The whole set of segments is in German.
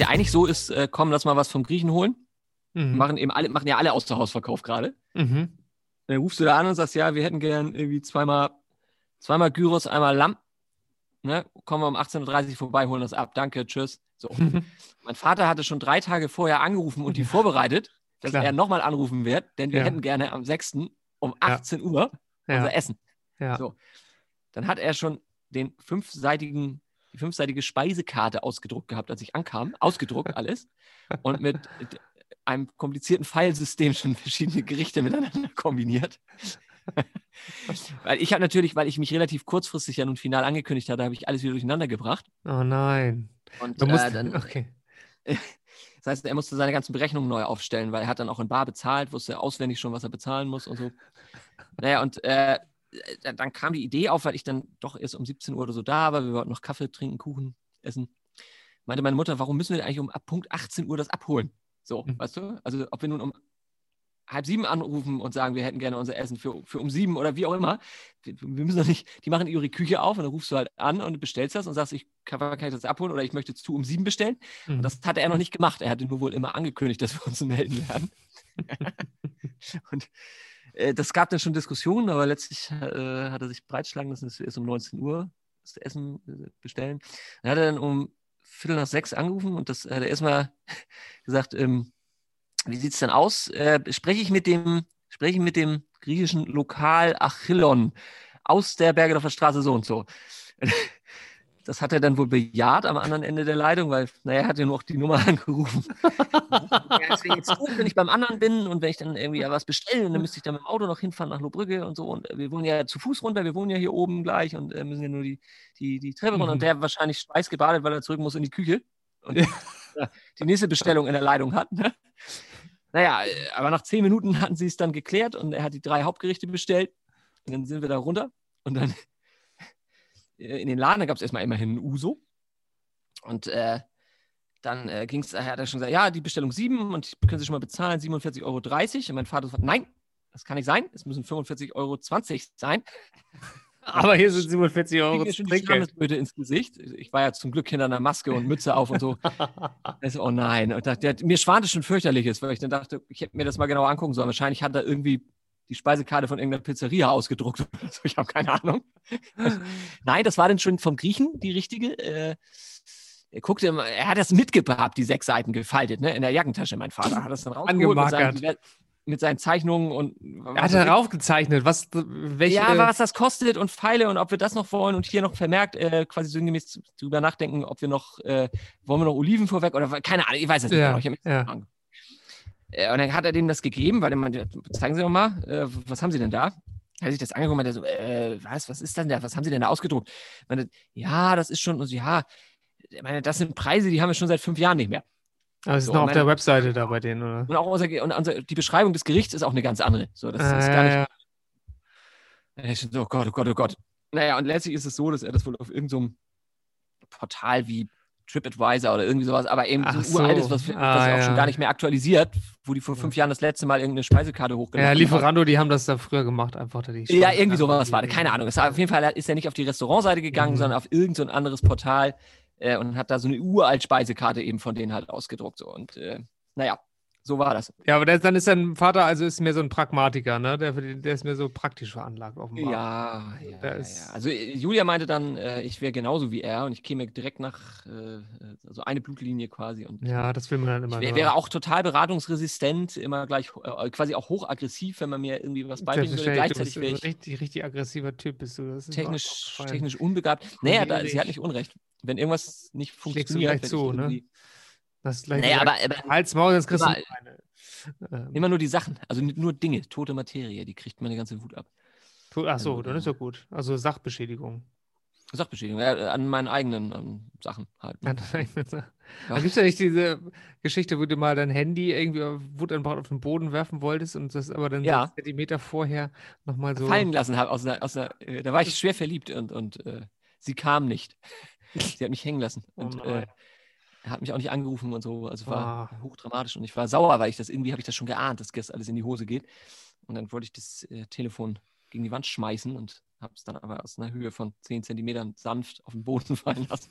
ja eigentlich so ist, äh, komm, lass mal was vom Griechen holen. Mhm. Machen eben alle, machen ja alle Außerhausverkauf gerade. Mhm. Dann rufst du da an und sagst, ja, wir hätten gern irgendwie zweimal, zweimal Gyros, einmal Lamm. Ne? Kommen wir um 18.30 Uhr vorbei, holen das ab. Danke, tschüss. So. mein Vater hatte schon drei Tage vorher angerufen und die vorbereitet, dass Klar. er nochmal anrufen wird, denn wir ja. hätten gerne am 6. um 18 ja. Uhr unser ja. Essen. So. Dann hat er schon den fünfseitigen, die fünfseitige Speisekarte ausgedruckt gehabt, als ich ankam. Ausgedruckt alles. Und mit einem komplizierten Filesystem schon verschiedene Gerichte miteinander kombiniert. weil ich habe natürlich, weil ich mich relativ kurzfristig ja nun final angekündigt hatte, habe ich alles wieder durcheinander gebracht. Oh nein. Und äh, dann, okay. Das heißt, er musste seine ganzen Berechnungen neu aufstellen, weil er hat dann auch in Bar bezahlt, wusste auswendig schon, was er bezahlen muss und so. Naja, und äh, dann kam die Idee auf, weil ich dann doch erst um 17 Uhr oder so da war. Wir wollten noch Kaffee trinken, Kuchen essen. Meinte meine Mutter, warum müssen wir eigentlich um ab Punkt 18 Uhr das abholen? So, mhm. weißt du? Also, ob wir nun um halb sieben anrufen und sagen, wir hätten gerne unser Essen für, für um sieben oder wie auch immer. Wir, wir müssen doch nicht, die machen ihre Küche auf und dann rufst du halt an und bestellst das und sagst, ich kann, kann ich das abholen oder ich möchte zu um sieben bestellen. Mhm. Und das hat er noch nicht gemacht. Er hatte nur wohl immer angekündigt, dass wir uns melden werden. und äh, das gab dann schon Diskussionen, aber letztlich äh, hat er sich breitschlagen lassen, wir erst um 19 Uhr das Essen äh, bestellen. Dann hat er dann um Viertel nach sechs angerufen und das hat er erstmal gesagt, ähm, wie sieht es denn aus? Äh, spreche ich mit dem, spreche ich mit dem griechischen Lokal Achillon aus der Bergedorfer Straße so und so. Das hat er dann wohl bejaht am anderen Ende der Leitung, weil, naja, er hat ja nur auch die Nummer angerufen. ja, es wäre jetzt gut, wenn ich beim anderen bin und wenn ich dann irgendwie was bestelle, dann müsste ich dann mit dem Auto noch hinfahren nach Lohbrügge und so. Und wir wohnen ja zu Fuß runter, wir wohnen ja hier oben gleich und äh, müssen ja nur die, die, die Treppe runter. Mhm. Und der wahrscheinlich schweißgebadet, weil er zurück muss in die Küche. Und ja. die nächste Bestellung in der Leitung hat. Ne? Naja, äh, aber nach zehn Minuten hatten sie es dann geklärt und er hat die drei Hauptgerichte bestellt. Und dann sind wir da runter und dann äh, in den Laden, da gab es erstmal immerhin ein Uso. Und äh, dann äh, ging es, er hat er schon gesagt, ja, die Bestellung 7 und können Sie schon mal bezahlen, 47,30 Euro. Und mein Vater sagt, nein, das kann nicht sein, es müssen 45,20 Euro sein. Aber hier sind 47 Euro. Die ins Gesicht. Ich war ja zum Glück hinter einer Maske und Mütze auf und so. also, oh nein. Und dachte, mir schwante schon fürchterliches, weil ich dann dachte, ich hätte mir das mal genau angucken sollen. Wahrscheinlich hat er irgendwie die Speisekarte von irgendeiner Pizzeria ausgedruckt. Also ich habe keine Ahnung. Nein, das war dann schon vom Griechen die richtige. Äh, er guckte, er hat das mitgehabt, die sechs Seiten gefaltet, ne, in der Jackentasche. Mein Vater hat das dann rausgeholt mit seinen, mit seinen, Zeichnungen und. Er hat darauf gezeichnet, was, welche. Ja, was das kostet und Pfeile und ob wir das noch wollen und hier noch vermerkt, äh, quasi sinngemäß drüber nachdenken, ob wir noch, äh, wollen wir noch Oliven vorweg oder keine Ahnung, ich weiß es nicht ja, genau. Ich ja. Äh, und dann hat er dem das gegeben, weil er meinte, zeigen Sie doch mal, äh, was haben Sie denn da? Er hat sich das angeguckt und meinte so, äh, was, was ist denn da? Was haben Sie denn da ausgedruckt? Meinte, ja, das ist schon, also, ja, ich meine, das sind Preise, die haben wir schon seit fünf Jahren nicht mehr. Aber es ist so, noch auf meine, der Webseite da bei denen, oder? Und auch unser, und unser, die Beschreibung des Gerichts ist auch eine ganz andere. So, das äh, ist gar nicht. Ja. Oh Gott, oh Gott, oh Gott. Naja, und letztlich ist es so, dass er das wohl auf irgendeinem so Portal wie TripAdvisor oder irgendwie sowas, aber eben Ach so ein uraltes, was, was ah, ja. auch schon gar nicht mehr aktualisiert, wo die vor fünf Jahren das letzte Mal irgendeine Speisekarte hochgeladen haben. Ja, Lieferando, die haben das da früher gemacht, einfach. Die ja, irgendwie sowas war. Keine Ahnung. Auf jeden Fall ist er nicht auf die Restaurantseite gegangen, mhm. sondern auf irgendein so anderes Portal äh, und hat da so eine uralt Speisekarte eben von denen halt ausgedruckt. So. Und äh, naja, so war das. Ja, aber der, dann ist dein Vater also ist mehr so ein Pragmatiker, ne? Der, der ist mehr so praktisch veranlagt offenbar. Ja, ja, ja, ja. Also äh, Julia meinte dann, äh, ich wäre genauso wie er und ich käme direkt nach, äh, also eine Blutlinie quasi. Und ja, das will man dann immer. Ich wär, wäre auch total beratungsresistent, immer gleich äh, quasi auch hochaggressiv, wenn man mir irgendwie was beibringen würde. Gleichzeitig wäre ich. Richtig, richtig aggressiver Typ bist du. technisch, technisch unbegabt. Naja, da, sie hat nicht Unrecht. Wenn irgendwas nicht funktioniert, zu, ne? Das ist gleich naja, aber, aber Hals, Maul, das kriegst immer, du ähm. immer nur die Sachen, also nur Dinge, tote Materie, die kriegt meine ganze Wut ab. Ach so, also, dann ist ja gut. Also Sachbeschädigung. Sachbeschädigung, ja, an meinen eigenen ähm, Sachen halt. Ne? Ja. Gibt es ja nicht diese Geschichte, wo du mal dein Handy irgendwie Wutanbrauch auf den Boden werfen wolltest und das aber dann ja. Zentimeter vorher nochmal so. Fallen lassen habe. Aus einer, aus einer, äh, da war ich schwer verliebt und, und äh, sie kam nicht. sie hat mich hängen lassen. Oh und äh, er hat mich auch nicht angerufen und so. Also war oh. hochdramatisch und ich war sauer, weil ich das irgendwie habe ich das schon geahnt, dass das alles in die Hose geht. Und dann wollte ich das äh, Telefon gegen die Wand schmeißen und habe es dann aber aus einer Höhe von 10 Zentimetern sanft auf den Boden fallen lassen.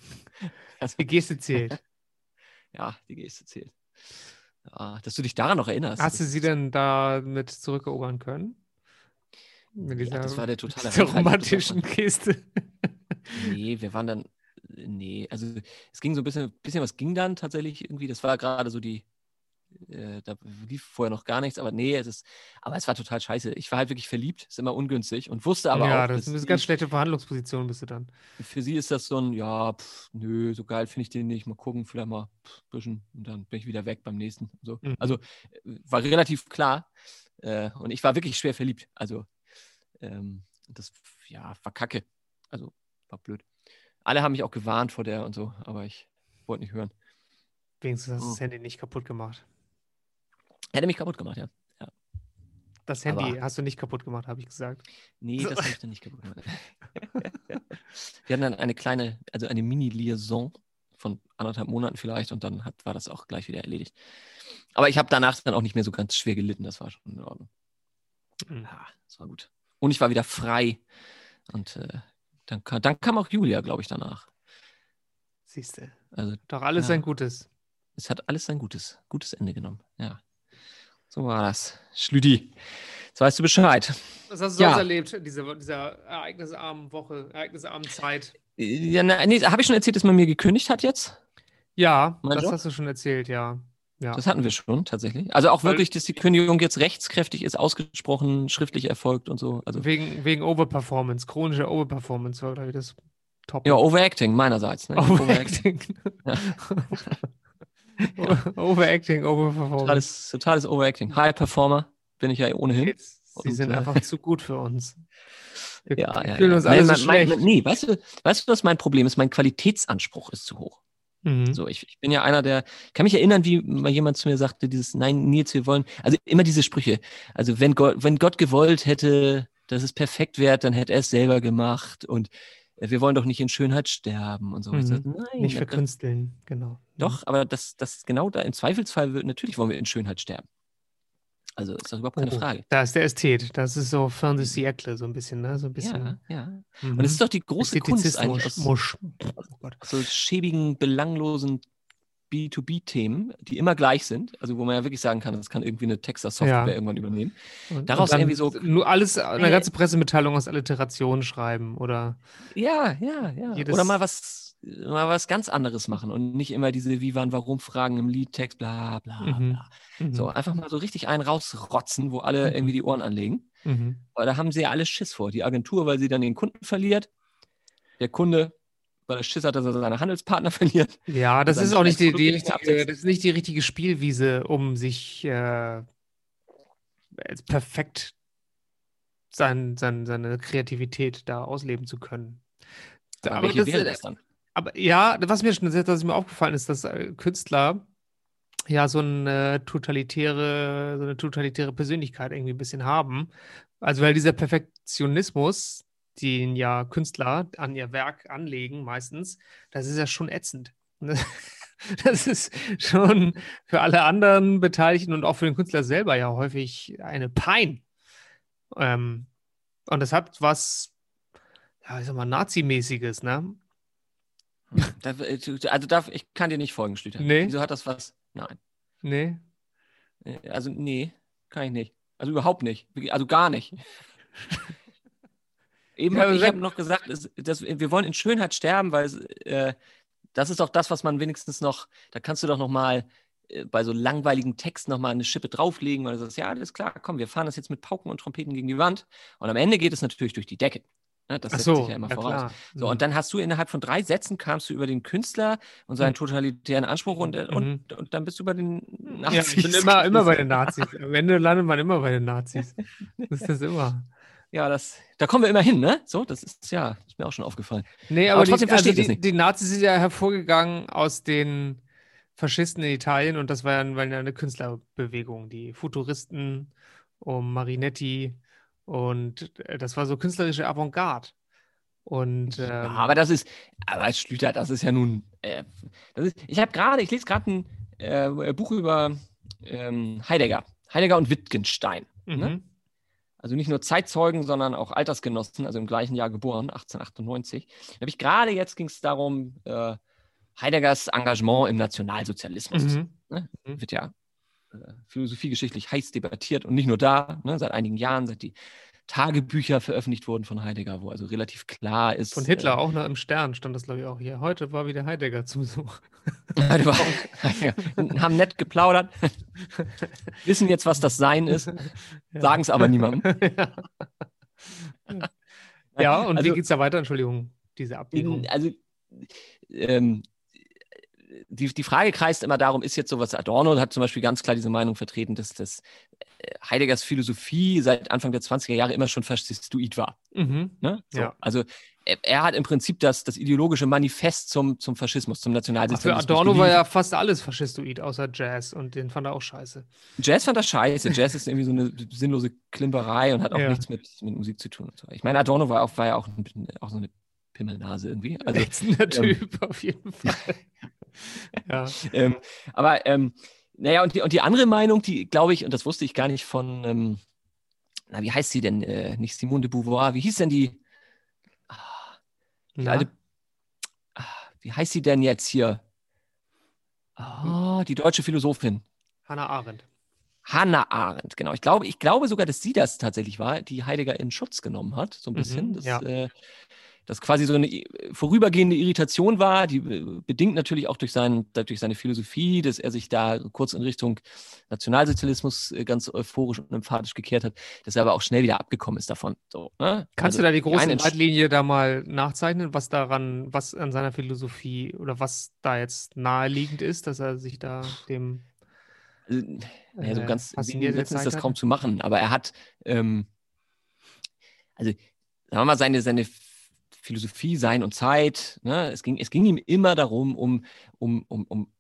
Also, die Geste zählt. Ja, die Geste zählt. Ja, dass du dich daran noch erinnerst. Hast du sie denn damit zurückerobern können? Mit Ja, das war der totale dieser Highlight romantischen Geste. Nee, wir waren dann, nee, also es ging so ein bisschen, bisschen was ging dann tatsächlich irgendwie. Das war gerade so die, äh, da lief vorher noch gar nichts, aber nee, es ist, aber es war total scheiße. Ich war halt wirklich verliebt, ist immer ungünstig und wusste aber ja, auch, das dass ist eine ganz schlechte Verhandlungsposition bist du dann. für sie ist das so ein, ja, pff, nö, so geil finde ich den nicht, mal gucken, vielleicht mal pff, ein bisschen und dann bin ich wieder weg beim nächsten. So. Mhm. Also äh, war relativ klar äh, und ich war wirklich schwer verliebt. Also ähm, das, ja, war kacke. Also war blöd. Alle haben mich auch gewarnt vor der und so, aber ich wollte nicht hören. Wenigstens hast du Oh. das Handy nicht kaputt gemacht. Hätte mich kaputt gemacht, ja. Das Handy Aber- hast du nicht kaputt gemacht, habe ich gesagt. Nee, das habe ich dann nicht kaputt gemacht. Wir hatten dann eine kleine, also eine Mini-Liaison von anderthalb Monaten vielleicht und dann hat, war das auch gleich wieder erledigt. Aber ich habe danach dann auch nicht mehr so ganz schwer gelitten, das war schon in Ordnung. Mhm. Ja, das war gut. Und ich war wieder frei und äh, dann, dann kam auch Julia, glaube ich, danach. Siehst du. Also Doch alles Ja. sein Gutes. es hat alles sein gutes, gutes Ende genommen. Ja, so war das. Schlüdi, jetzt weißt du Bescheid. Was hast du Ja. sonst erlebt in dieser, dieser ereignisarmen Woche, ereignisarmen Zeit? Ja, na, nee, habe ich schon erzählt, dass man mir gekündigt hat jetzt? Ja, Mein das Job? hast du schon erzählt, ja. Ja. Das hatten wir schon tatsächlich. Also auch Weil- wirklich, dass die Kündigung jetzt rechtskräftig ist, ausgesprochen, schriftlich erfolgt und so. Also Wegen, wegen Overperformance, chronische Overperformance war, glaube ich, das Top. ja, Overacting meinerseits. Ne? Overacting. Overacting, Overperformance. Totales, totales Overacting. High Performer bin ich ja ohnehin. Jetzt, Sie Und, sind äh, einfach zu gut für uns. Wir Ja, ja, fühlen ja. uns alle so mein, schlecht. mein, nee, weißt du, weißt du, was mein Problem ist? Mein Qualitätsanspruch ist zu hoch. Mhm. So, ich, ich bin ja einer, der, kann mich erinnern, wie mal jemand zu mir sagte, dieses, nein, Nils, wir wollen, also immer diese Sprüche. Also wenn Gott, wenn Gott gewollt hätte, dass es perfekt wäre, dann hätte er es selber gemacht und äh, wir wollen doch nicht in Schönheit sterben und so. Ich Mhm. sag, nein, Nicht verkünsteln, genau. Doch, aber das, das genau da im Zweifelsfall wird, natürlich wollen wir in Schönheit sterben. Also ist das überhaupt keine Oh, Frage. Da ist der Ästhet. Das ist so fin de siècle, so ein bisschen, ne? So ein bisschen. Ja, ja. Mhm. Und es ist doch die große Kunst eigentlich aus, Musch. Oh so schäbigen, belanglosen B2B-Themen, die immer gleich sind, also wo man ja wirklich sagen kann, das kann irgendwie eine Texter-Software Ja. irgendwann übernehmen. Und, Daraus und irgendwie so- Nur alles, eine Nee. ganze Pressemitteilung aus Alliteration schreiben oder. Ja, ja, ja. Oder mal was, mal was ganz anderes machen und nicht immer diese Wie, wann, warum Fragen im Liedtext, bla, bla, Mhm. bla. Mhm. So, einfach mal so richtig einen rausrotzen, wo alle Mhm. irgendwie die Ohren anlegen. Mhm. Aber da haben sie ja alle Schiss vor. Die Agentur, weil sie dann den Kunden verliert. Der Kunde, weil er Schiss hat, dass er seine Handelspartner verliert. Ja, das ist auch nicht die, die richtige, das ist nicht die richtige Spielwiese, um sich äh, perfekt sein, sein, seine Kreativität da ausleben zu können. Aber, Aber welche das, wäre das dann? Aber ja, was mir schon was mir aufgefallen ist, dass äh, Künstler ja so eine totalitäre, so eine totalitäre Persönlichkeit irgendwie ein bisschen haben. Also weil dieser Perfektionismus, den ja Künstler an ihr Werk anlegen, meistens, das ist ja schon ätzend. Das ist schon für alle anderen Beteiligten und auch für den Künstler selber ja häufig eine Pein. Ähm, und das hat was, ja, ich sag mal, Nazimäßiges, ne? Da, also darf, ich kann dir nicht folgen, Schlüter. Nee. Wieso hat das was? Nein. Nee. Äh, Also nee, kann ich nicht. Also überhaupt nicht. Also gar nicht. Eben Ja, hab, ich habe noch gesagt, es- dass wir wollen in Schönheit sterben, weil äh, das ist doch das, was man wenigstens noch, da kannst du doch noch mal äh, bei so langweiligen Texten noch mal eine Schippe drauflegen, weil du sagst, ja, alles klar, komm, wir fahren das jetzt mit Pauken und Trompeten gegen die Wand. Und am Ende geht es natürlich durch die Decke. Ne, das Ach setzt so, sich ja immer ja, voraus. klar. So, Mhm. und dann hast du innerhalb von drei Sätzen kamst du über den Künstler und seinen Mhm. totalitären Anspruch und, äh, Mhm. und, und dann bist du bei den Ja, ich bin immer, immer bei den Nazis. Am Ende landet man immer bei den Nazis. Das ist das immer. Ja, das, da kommen wir immer hin, ne? So, das ist ja, ist mir auch schon aufgefallen. Nee, Aber aber, trotzdem die, also verstehe ich das die, nicht. die Nazis sind ja hervorgegangen aus den Faschisten in Italien und das war ja, war ja eine Künstlerbewegung. Die Futuristen um Marinetti und äh, das war so künstlerische Avantgarde. Und ähm, Ja, aber das ist, aber Schlüter, das ist ja nun, äh, das ist, ich habe gerade, ich lese gerade ein äh, Buch über ähm, Heidegger. Heidegger und Wittgenstein. Ne? mhm. Also nicht nur Zeitzeugen, sondern auch Altersgenossen, also im gleichen Jahr geboren, 1898. Da habe ich gerade jetzt ging es darum, äh, Heideggers Engagement im Nationalsozialismus. Mhm. Ne? Mhm. Wird ja philosophiegeschichtlich heiß debattiert und nicht nur da, ne? seit einigen Jahren, seit die Tagebücher veröffentlicht wurden von Heidegger, wo also relativ klar ist. Von Hitler äh, auch noch im Stern stand das, glaube ich, auch hier. Heute war wieder Heidegger zu Besuch. die war- haben nett geplaudert, wissen jetzt, was das Sein ist, Ja. sagen es aber niemandem. ja. ja, und wie Also- geht es da weiter? Entschuldigung, diese Abbiegung. Also, ähm, die, die Frage kreist immer darum, ist jetzt sowas, Adorno hat zum Beispiel ganz klar diese Meinung vertreten, dass das äh, Heideggers Philosophie seit Anfang der 20er Jahre immer schon faschistoid war. Mhm. Ne? So, Ja. Also er, er hat im Prinzip das, das ideologische Manifest zum, zum Faschismus, zum Ach, für Nationalsozialismus. Adorno war ja fast alles faschistoid, außer Jazz. Und den fand er auch scheiße. Jazz fand das scheiße. Jazz ist irgendwie so eine sinnlose Klimperei und hat auch Ja. nichts mit, mit Musik zu tun. So. Ich meine, Adorno war auch, war ja auch, ein- auch so eine Pimmelnase irgendwie. Also, Ätzender ähm, Typ, auf jeden Fall. ja. ähm, aber ähm, naja, und die, und die andere Meinung, die glaube ich, und das wusste ich gar nicht von, ähm, na, wie heißt sie denn? Äh, nicht Simone de Beauvoir, wie hieß denn die? Ah, die alte, ah, wie heißt sie denn jetzt hier? Ah, die deutsche Philosophin. Hannah Arendt. Hannah Arendt, genau. Ich glaube, ich glaube sogar, dass sie das tatsächlich war, die Heidegger in Schutz genommen hat, so ein bisschen. Mhm, das, ja. äh, das quasi so eine i- vorübergehende Irritation war, die äh, bedingt natürlich auch durch, seinen, durch seine Philosophie, dass er sich da kurz in Richtung Nationalsozialismus äh, ganz euphorisch und emphatisch gekehrt hat, dass er aber auch schnell wieder abgekommen ist davon. So, ne? Kannst Also du da die große Leitlinie da mal nachzeichnen, was daran, was an seiner Philosophie oder was da jetzt naheliegend ist, dass er sich da dem Also, naja, so äh, ganz setzen ist das kaum zu machen, aber er hat, ähm, also sagen wir mal, seine, seine Philosophie, Sein und Zeit, ne? es, ging, es ging ihm immer darum, um, um, um, um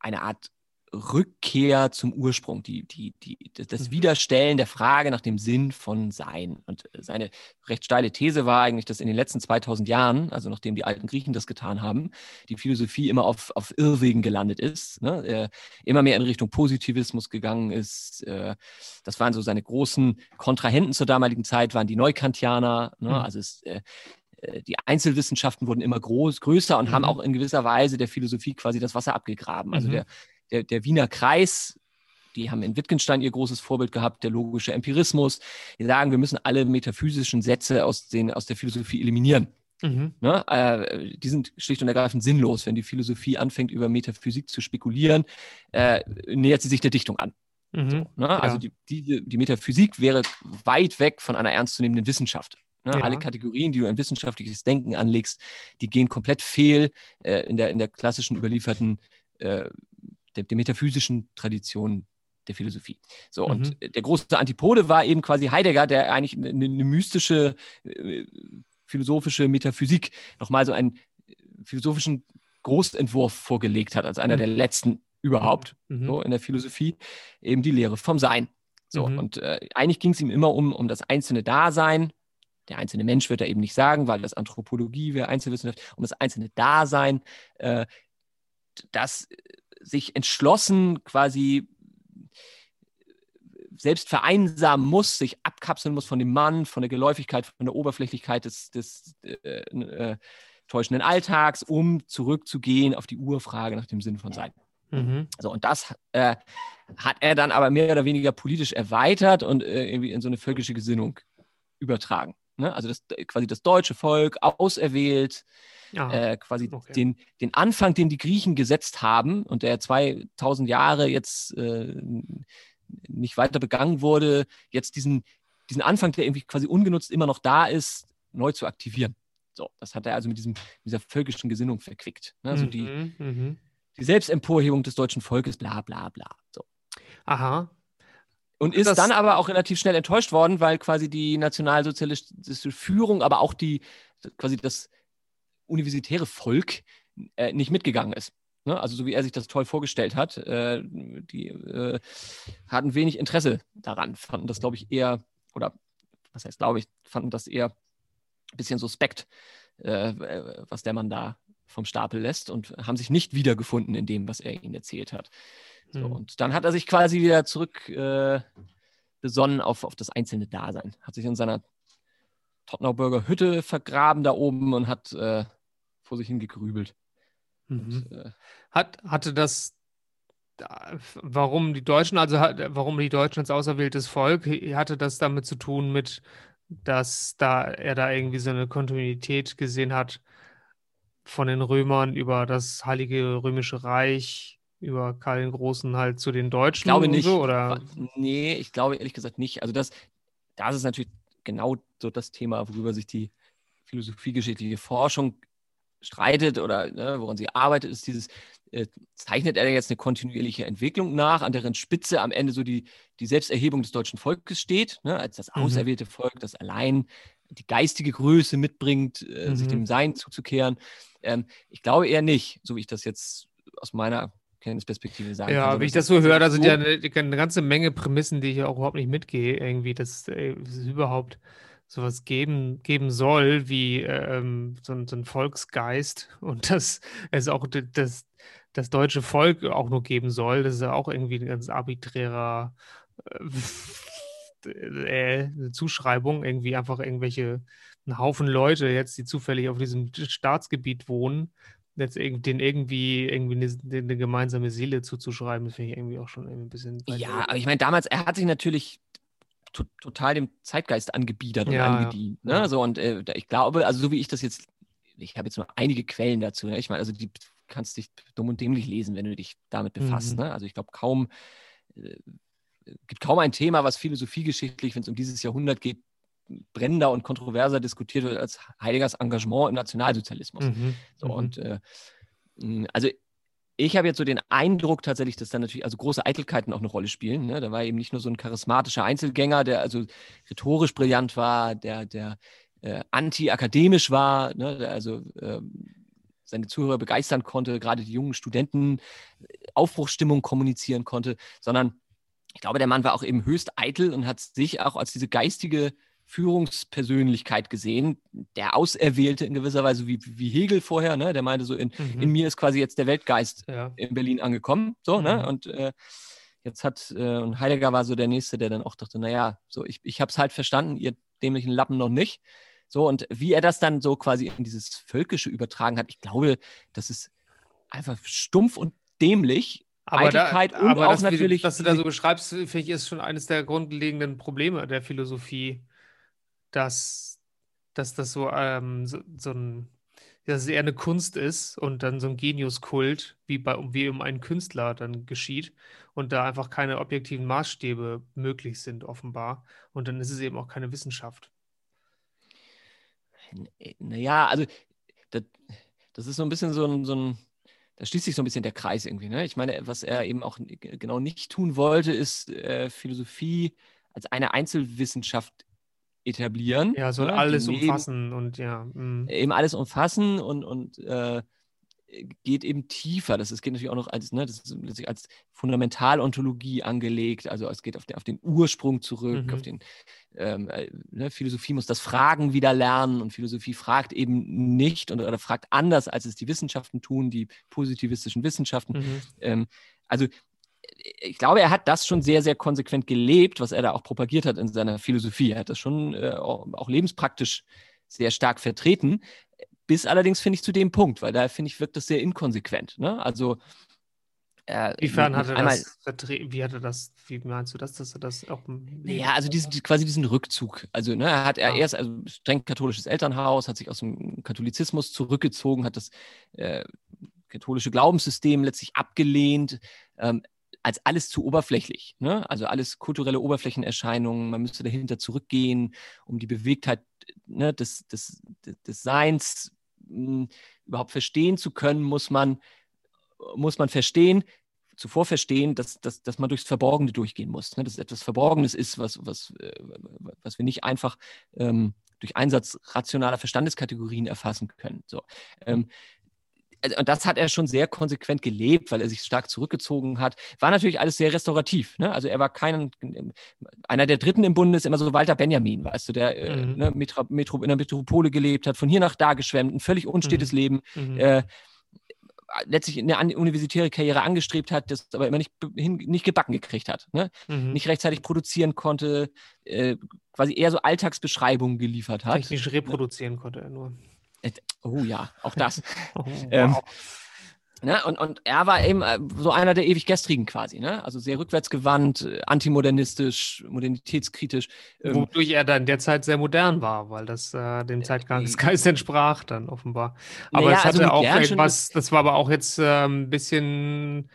eine Art Rückkehr zum Ursprung, die, die, die, das- Mhm. Widerstellen der Frage nach dem Sinn von Sein. Und äh, seine recht steile These war eigentlich, dass in den letzten 2000 Jahren, also nachdem die alten Griechen das getan haben, die Philosophie immer auf, auf Irrwegen gelandet ist, ne? äh, immer mehr in Richtung Positivismus gegangen ist. Äh, das waren so seine großen Kontrahenten zur damaligen Zeit, waren die Neukantianer. Ne? Mhm. Also es, äh, die Einzelwissenschaften wurden immer groß, größer und haben Mhm. auch in gewisser Weise der Philosophie quasi das Wasser abgegraben. Also Mhm. der, der, der Wiener Kreis, die haben in Wittgenstein ihr großes Vorbild gehabt, der logische Empirismus. Die sagen, wir müssen alle metaphysischen Sätze aus, den, aus der Philosophie eliminieren. Mhm. Ne? Äh, die sind schlicht und ergreifend sinnlos. Wenn die Philosophie anfängt, über Metaphysik zu spekulieren, äh, nähert sie sich der Dichtung an. Mhm. Ne? Also Ja. die, die, die Metaphysik wäre weit weg von einer ernstzunehmenden Wissenschaft. Ne? Ja. Alle Kategorien, die du in wissenschaftliches Denken anlegst, die gehen komplett fehl äh, in, der, in der klassischen überlieferten, äh, der, der metaphysischen Tradition der Philosophie. So, Mhm. und der große Antipode war eben quasi Heidegger, der eigentlich eine, eine mystische, äh, philosophische Metaphysik nochmal so einen äh, philosophischen Großentwurf vorgelegt hat, als einer Mhm. der letzten überhaupt Mhm. so in der Philosophie, eben die Lehre vom Sein. So, Mhm. und äh, eigentlich ging es ihm immer um, um das einzelne Dasein. Der einzelne Mensch wird er eben nicht sagen, weil das Anthropologie wäre Einzelwissenschaft, um das einzelne Dasein, äh, das äh, sich entschlossen quasi selbst vereinsamen muss, sich abkapseln muss von dem Mann, von der Geläufigkeit, von der Oberflächlichkeit des, des äh, äh, täuschenden Alltags, um zurückzugehen auf die Urfrage nach dem Sinn von Sein. Mhm. So, und das äh, hat er dann aber mehr oder weniger politisch erweitert und äh, irgendwie in so eine völkische Gesinnung übertragen. Ne? Also das, quasi das deutsche Volk auserwählt, Ah, äh, quasi okay. den, den Anfang, den die Griechen gesetzt haben und der 2000 Jahre jetzt äh, nicht weiter begangen wurde, jetzt diesen, diesen Anfang, der irgendwie quasi ungenutzt immer noch da ist, neu zu aktivieren. So, das hat er also mit diesem, dieser völkischen Gesinnung verquickt. Ne? Also die, Mhm. Mhm. die Selbstemporhebung des deutschen Volkes, bla bla bla. So. Aha. Und ist Das- dann aber auch relativ schnell enttäuscht worden, weil quasi die nationalsozialistische Führung, aber auch die quasi das universitäre Volk äh, nicht mitgegangen ist. Ne? Also so wie er sich das toll vorgestellt hat, äh, die äh, hatten wenig Interesse daran, fanden das, glaube ich, eher, oder was heißt, glaube ich, fanden das eher ein bisschen suspekt, äh, was der Mann da vom Stapel lässt und haben sich nicht wiedergefunden in dem, was er ihnen erzählt hat. So, Hm. und dann hat er sich quasi wieder zurück äh, besonnen auf, auf das einzelne Dasein. Hat sich in seiner Tottenauburger Hütte vergraben da oben und hat äh, vor sich hin gegrübelt. Mhm. Und, äh, Hat, hatte das warum die Deutschen, also warum die Deutschen als auserwähltes Volk, hatte das damit zu tun mit, dass da er da irgendwie so eine Kontinuität gesehen hat von den Römern über das Heilige Römische Reich, über Karl den Großen halt zu den Deutschen? Ich glaube nicht. So, oder? Nee, ich glaube ehrlich gesagt nicht. Also das, das ist natürlich genau so das Thema, worüber sich die philosophiegeschichtliche Forschung streitet oder ne, woran sie arbeitet, ist dieses, äh, zeichnet er jetzt eine kontinuierliche Entwicklung nach, an deren Spitze am Ende so die, die Selbsterhebung des deutschen Volkes steht, ne, als das mhm. auserwählte Volk, das allein die geistige Größe mitbringt, äh, mhm. sich dem Sein zuzukehren. Ähm, ich glaube eher nicht, so wie ich das jetzt aus meiner Kenntnisperspektive sagen ja, kann. Ja, wie ich das so höre, da sind ja eine, eine, ganze Menge Prämissen, die ich auch überhaupt nicht mitgehe, irgendwie, dass es überhaupt sowas geben, geben soll, wie ähm, so, so, ein Volksgeist und dass es auch das, das deutsche Volk auch nur geben soll. Das ist ja auch irgendwie ein ganz arbiträrer äh, äh, Zuschreibung, irgendwie einfach irgendwelche ein Haufen Leute jetzt, die zufällig auf diesem Staatsgebiet wohnen, jetzt den irgendwie irgendwie eine, eine gemeinsame Seele zuzuschreiben, das finde ich irgendwie auch schon ein bisschen. Ja, aber ich meine, damals, er hat sich natürlich to total dem Zeitgeist angebiedert und ja, angedient. Ja. Ne? So, und äh, ich glaube, also so wie ich das jetzt, ich habe jetzt nur einige Quellen dazu. Ne? Ich meine, also die kannst dich dumm und dämlich lesen, wenn du dich damit befasst. Mhm. Ne? Also ich glaube kaum, äh, gibt kaum ein Thema, was philosophiegeschichtlich, wenn es um dieses Jahrhundert geht, brennender und kontroverser diskutiert wird als Heideggers Engagement im Nationalsozialismus. Mhm. So, mhm. und äh, also ich habe jetzt so den Eindruck tatsächlich, dass da natürlich also große Eitelkeiten auch eine Rolle spielen. Ne? Da war eben nicht nur so ein charismatischer Einzelgänger, der also rhetorisch brillant war, der, der äh, anti-akademisch war, ne? der also äh, seine Zuhörer begeistern konnte, gerade die jungen Studenten äh, Aufbruchsstimmung kommunizieren konnte, sondern ich glaube, der Mann war auch eben höchst eitel und hat sich auch als diese geistige Führungspersönlichkeit gesehen, der Auserwählte in gewisser Weise, wie, wie Hegel vorher, ne? der meinte so, in, mhm. in mir ist quasi jetzt der Weltgeist ja. in Berlin angekommen, so, ne? mhm. ne, und äh, jetzt hat, äh, und Heidegger war so der Nächste, der dann auch dachte, naja, so, ich, ich habe es halt verstanden, ihr dämlichen Lappen noch nicht, so, und wie er das dann so quasi in dieses Völkische übertragen hat, ich glaube, das ist einfach stumpf und dämlich, aber, da, aber das, natürlich. Was du da so beschreibst, finde ich, ist schon eines der grundlegenden Probleme der Philosophie dass, dass das so, ähm, so, so ein, dass es eher eine Kunst ist und dann so ein Geniuskult, wie, bei, wie um einen Künstler dann geschieht und da einfach keine objektiven Maßstäbe möglich sind, offenbar. Und dann ist es eben auch keine Wissenschaft. Naja, also das, das ist so ein bisschen so ein, so ein, da schließt sich so ein bisschen der Kreis irgendwie. Ne? Ich meine, was er eben auch genau nicht tun wollte, ist äh, Philosophie als eine Einzelwissenschaft etablieren. Ja, soll ne? alles umfassen und ja. Mh. Eben alles umfassen und, und äh, geht eben tiefer. Das, das geht natürlich auch noch als, ne, das ist als Fundamentalontologie angelegt. Also es geht auf den, auf den Ursprung zurück, mhm. auf den ähm, äh, ne, Philosophie muss das Fragen wieder lernen und Philosophie fragt eben nicht und, oder fragt anders, als es die Wissenschaften tun, die positivistischen Wissenschaften. Mhm. Ähm, also ich glaube, er hat das schon sehr, sehr konsequent gelebt, was er da auch propagiert hat in seiner Philosophie. Er hat das schon äh, auch, lebenspraktisch sehr stark vertreten. Bis allerdings finde ich zu dem Punkt, weil da finde ich, wirkt das sehr inkonsequent. Ne? Also äh, Inwiefern hat er einmal, das vertreten? Wie hat er das, wie meinst du das, dass er das auch. Ja, also diesen, quasi diesen Rückzug. Also, ne, er hat er ah. erst, also streng katholisches Elternhaus, hat sich aus dem Katholizismus zurückgezogen, hat das äh, katholische Glaubenssystem letztlich abgelehnt, ähm, als alles zu oberflächlich. Ne? Also alles kulturelle Oberflächenerscheinungen, man müsste dahinter zurückgehen, um die Bewegtheit ne, des, des, des Seins mh, hm, überhaupt verstehen zu können, muss man, muss man verstehen, zuvor verstehen, dass, dass, dass man durchs Verborgene durchgehen muss. Ne? Dass es etwas Verborgenes ist, was, was, äh, was wir nicht einfach ähm, durch Einsatz rationaler Verstandeskategorien erfassen können. So. Ähm, und das hat er schon sehr konsequent gelebt, weil er sich stark zurückgezogen hat. War natürlich alles sehr restaurativ. Ne? Also er war kein, einer der Dritten im Bunde ist immer so Walter Benjamin, weißt du, der äh, mhm. ne, Metro, Metro, in der Metropole gelebt hat, von hier nach da geschwemmt, ein völlig unstetes mhm. Leben. Mhm. Äh, letztlich eine universitäre Karriere angestrebt hat, das aber immer nicht, hin, nicht gebacken gekriegt hat. Ne? Mhm. Nicht rechtzeitig produzieren konnte, äh, quasi eher so Alltagsbeschreibungen geliefert hat. Technisch reproduzieren konnte er nur. Oh ja, auch das. oh, ähm, Ne? Und, und er war eben äh, so einer der ewig Gestrigen quasi, ne? Also sehr rückwärtsgewandt, äh, antimodernistisch, modernitätskritisch. Ähm, Wodurch er dann derzeit sehr modern war, weil das äh, dem Zeitgeist entsprach dann offenbar. Aber naja, es hatte also auch etwas, das war aber auch jetzt äh, ein bisschen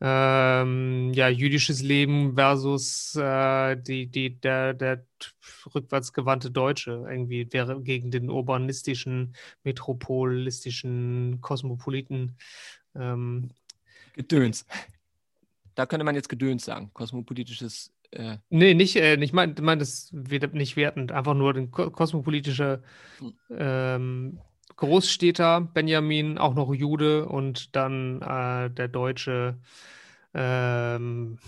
ähm, ja, jüdisches Leben versus äh, die, die, der, der rückwärtsgewandte Deutsche irgendwie wäre gegen den urbanistischen, metropolistischen, kosmopoliten ähm, Gedöns. Da könnte man jetzt Gedöns sagen, kosmopolitisches. Äh nee, nicht, äh, ich meine mein das nicht wertend, einfach nur den kosmopolitische hm. ähm, Großstädter Benjamin, auch noch Jude und dann äh, der Deutsche ähm,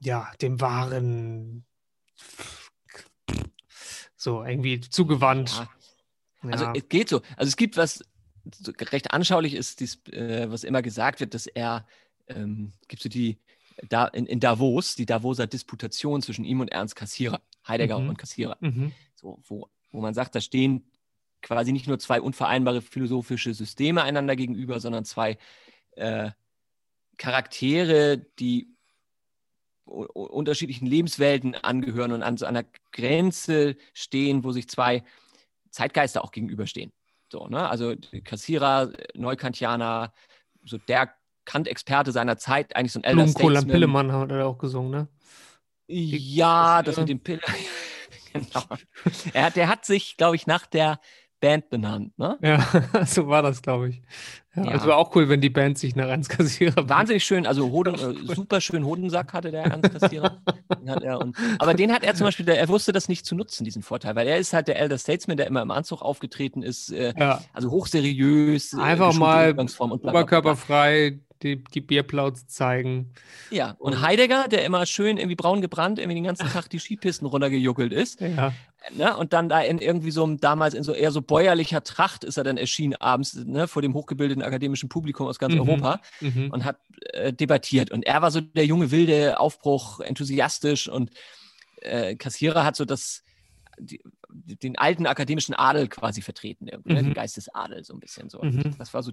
ja, dem wahren, so irgendwie zugewandt. Ja. Also ja. es geht so. Also es gibt was recht anschaulich ist, dies, äh, was immer gesagt wird, dass er ähm, gibt so die da in, in, Davos die Davoser Disputation zwischen ihm und Ernst Kassierer, Heidegger mhm. und Kassierer, mhm. so wo, wo man sagt, da stehen quasi nicht nur zwei unvereinbare philosophische Systeme einander gegenüber, sondern zwei äh, Charaktere, die unterschiedlichen Lebenswelten angehören und an so einer Grenze stehen, wo sich zwei Zeitgeister auch gegenüberstehen. So, ne? Also Kassierer, Neukantianer, so der Kant-Experte seiner Zeit, eigentlich so ein Elder Blumenkohl am Pillemann hat er auch gesungen, ne? Ja, das mit dem Pille. genau. Er, der hat sich, glaube ich, nach der Band benannt, ne? Ja, so war das, glaube ich. Ja, ja. Also war auch cool, wenn die Band sich nach Ernst Kassierer. Wahnsinnig schön, also Hoden, äh, super schön Hodensack hatte der Ernst Kassierer. und, aber den hat er zum Beispiel, der, er wusste das nicht zu nutzen, diesen Vorteil, weil er ist halt der Elder Statesman, der immer im Anzug aufgetreten ist, äh, ja. also hochseriös. Äh, Einfach äh, mal oberkörperfrei, die, die Bierplauze zeigen. Ja, und Heidegger, der immer schön irgendwie braun gebrannt, irgendwie den ganzen Tag die Skipisten runtergejuckelt ist. Ja. Ne? Und dann da in irgendwie so einem, damals in so eher so bäuerlicher Tracht ist er dann erschienen abends ne, vor dem hochgebildeten akademischen Publikum aus ganz mhm. Europa mhm. und hat äh, debattiert. Und er war so der junge, wilde Aufbruch, enthusiastisch und äh, Kassierer hat so das, die, den alten akademischen Adel quasi vertreten, irgendwie, ne? mhm. den Geistesadel so ein bisschen so. Mhm. Das war so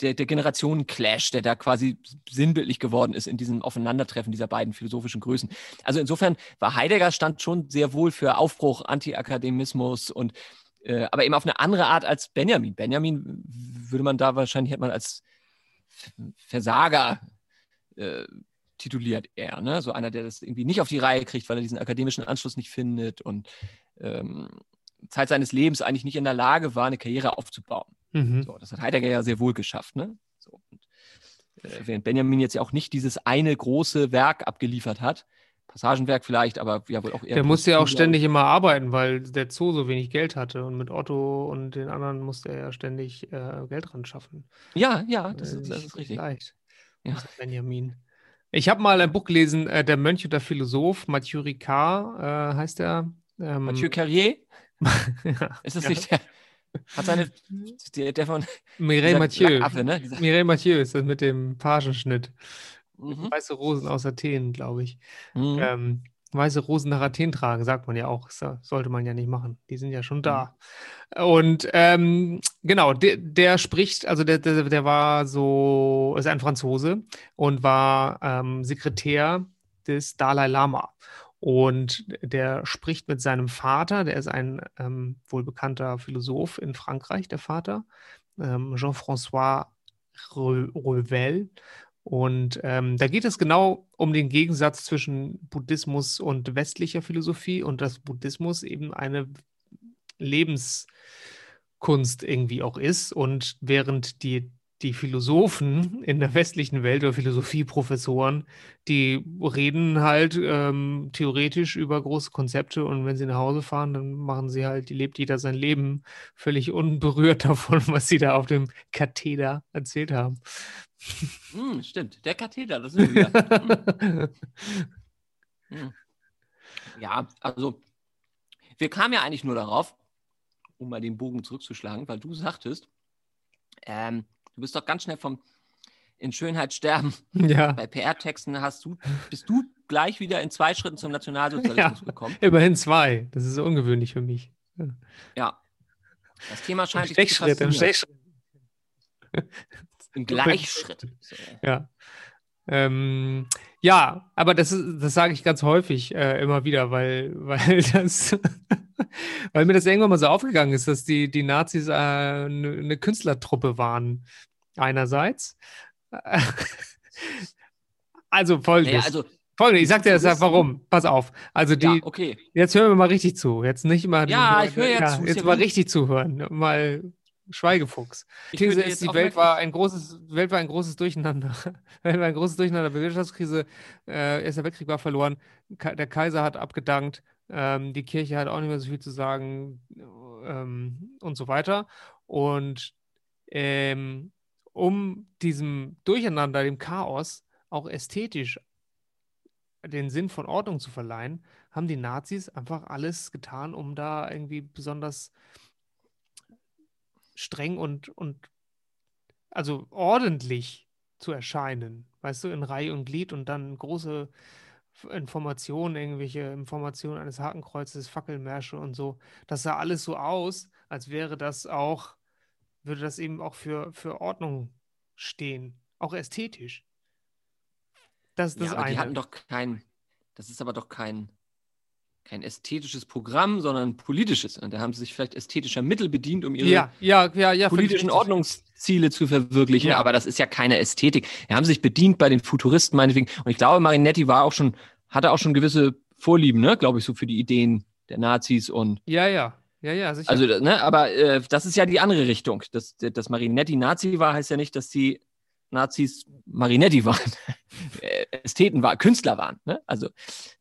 der, der Generationen-Clash, der da quasi sinnbildlich geworden ist in diesem Aufeinandertreffen dieser beiden philosophischen Größen. Also insofern war Heidegger stand schon sehr wohl für Aufbruch, Anti-Akademismus und äh, aber eben auf eine andere Art als Benjamin. Benjamin würde man da wahrscheinlich hätte man als Versager äh, tituliert eher, ne? So einer, der das irgendwie nicht auf die Reihe kriegt, weil er diesen akademischen Anschluss nicht findet und ähm, Zeit seines Lebens eigentlich nicht in der Lage war, eine Karriere aufzubauen. Mhm. So, das hat Heidegger ja sehr wohl geschafft. Ne? So, und, äh, während Benjamin jetzt ja auch nicht dieses eine große Werk abgeliefert hat, Passagenwerk vielleicht, aber ja wohl auch eher. Der musste ja auch ständig immer arbeiten, weil der Zoo so wenig Geld hatte und mit Otto und den anderen musste er ja ständig äh, Geld ran schaffen. Ja, ja, das, ist, das ist richtig. Leicht. Ja. Benjamin. Ich habe mal ein Buch gelesen, äh, Der Mönch und der Philosoph, Mathieu Ricard äh, heißt er. Ähm, Mathieu Carrier? ja, ist das ja. nicht der? Hat seine, der, der von Mireille Mathieu. Affe, ne? Mireille Mathieu ist das mit dem Pagenschnitt. Mhm. Weiße Rosen aus Athen, glaube ich. Mhm. Ähm, weiße Rosen nach Athen tragen, sagt man ja auch. Das sollte man ja nicht machen. Die sind ja schon da. Mhm. Und ähm, genau, der, der, spricht, also der, der, der, war so, ist ein Franzose und war ähm, Sekretär des Dalai Lama. Und der spricht mit seinem Vater, der ist ein ähm, wohl bekannter Philosoph in Frankreich, der Vater, ähm, Jean-François Revel. Und ähm, da geht es genau um den Gegensatz zwischen Buddhismus und westlicher Philosophie und dass Buddhismus eben eine Lebenskunst irgendwie auch ist. Und während die die Philosophen in der westlichen Welt oder Philosophieprofessoren, die reden halt ähm, theoretisch über große Konzepte und wenn sie nach Hause fahren, dann machen sie halt, die lebt jeder sein Leben völlig unberührt davon, was sie da auf dem Katheder erzählt haben. Hm, stimmt, der Katheder, das ist wieder. hm. Ja, also wir kamen ja eigentlich nur darauf, um mal den Bogen zurückzuschlagen, weil du sagtest, ähm, Du bist doch ganz schnell vom in Schönheit sterben. Ja. Bei PR-Texten hast du, bist du gleich wieder in zwei Schritten zum Nationalsozialismus ja, gekommen. Immerhin zwei. Das ist ungewöhnlich für mich. Ja. Das Thema scheint dich zu faszinieren. Im Gleichschritt. Ja. Ähm, ja, aber das, ist- das sage ich ganz häufig äh, immer wieder, weil, weil das, weil mir das irgendwann mal so aufgegangen ist, dass die, die Nazis eine äh, ne Künstlertruppe waren. Einerseits. Also folgendes. Naja, also, folgendes. Ich sag dir das warum. Pass auf. Also die, ja, okay. jetzt hören wir mal richtig zu. Jetzt nicht mal. Ja, ich höre ja zu, Jetzt mal richtig zuhören. Mal Schweigefuchs. Ich These ist, die Welt war ein großes, Welt war ein großes Durcheinander. Welt war ein großes Durcheinander. Die Wirtschaftskrise, äh, Erster Weltkrieg war verloren. Der Kaiser hat abgedankt. Ähm, die Kirche hat auch nicht mehr so viel zu sagen ähm, und so weiter. Und ähm, um diesem Durcheinander, dem Chaos, auch ästhetisch den Sinn von Ordnung zu verleihen, haben die Nazis einfach alles getan, um da irgendwie besonders streng und, und also ordentlich zu erscheinen. Weißt du, in Reihe und Glied und dann große Informationen, irgendwelche Informationen eines Hakenkreuzes, Fackelmärsche und so. Das sah alles so aus, als wäre das auch, würde das eben auch für, für Ordnung stehen, auch ästhetisch. Das ist das ja, aber die eine. hatten doch kein, das ist aber doch kein, kein ästhetisches Programm, sondern ein politisches. Und da haben sie sich vielleicht ästhetischer Mittel bedient, um ihre ja, ja, ja, politischen. Ordnungsziele zu verwirklichen. Aber das ist ja keine Ästhetik. Die haben sich bedient bei den Futuristen meinetwegen. Und ich glaube, Marinetti war auch schon, hatte auch schon gewisse Vorlieben, ne, glaube ich, so für die Ideen der Nazis und Ja, ja, ja, ja, sicher. also, ne, aber äh, das ist ja die andere Richtung. Dass, dass Marinetti Nazi war, heißt ja nicht, dass die Nazis Marinetti waren, Äh, Ästheten waren, Künstler waren. Ne? Also,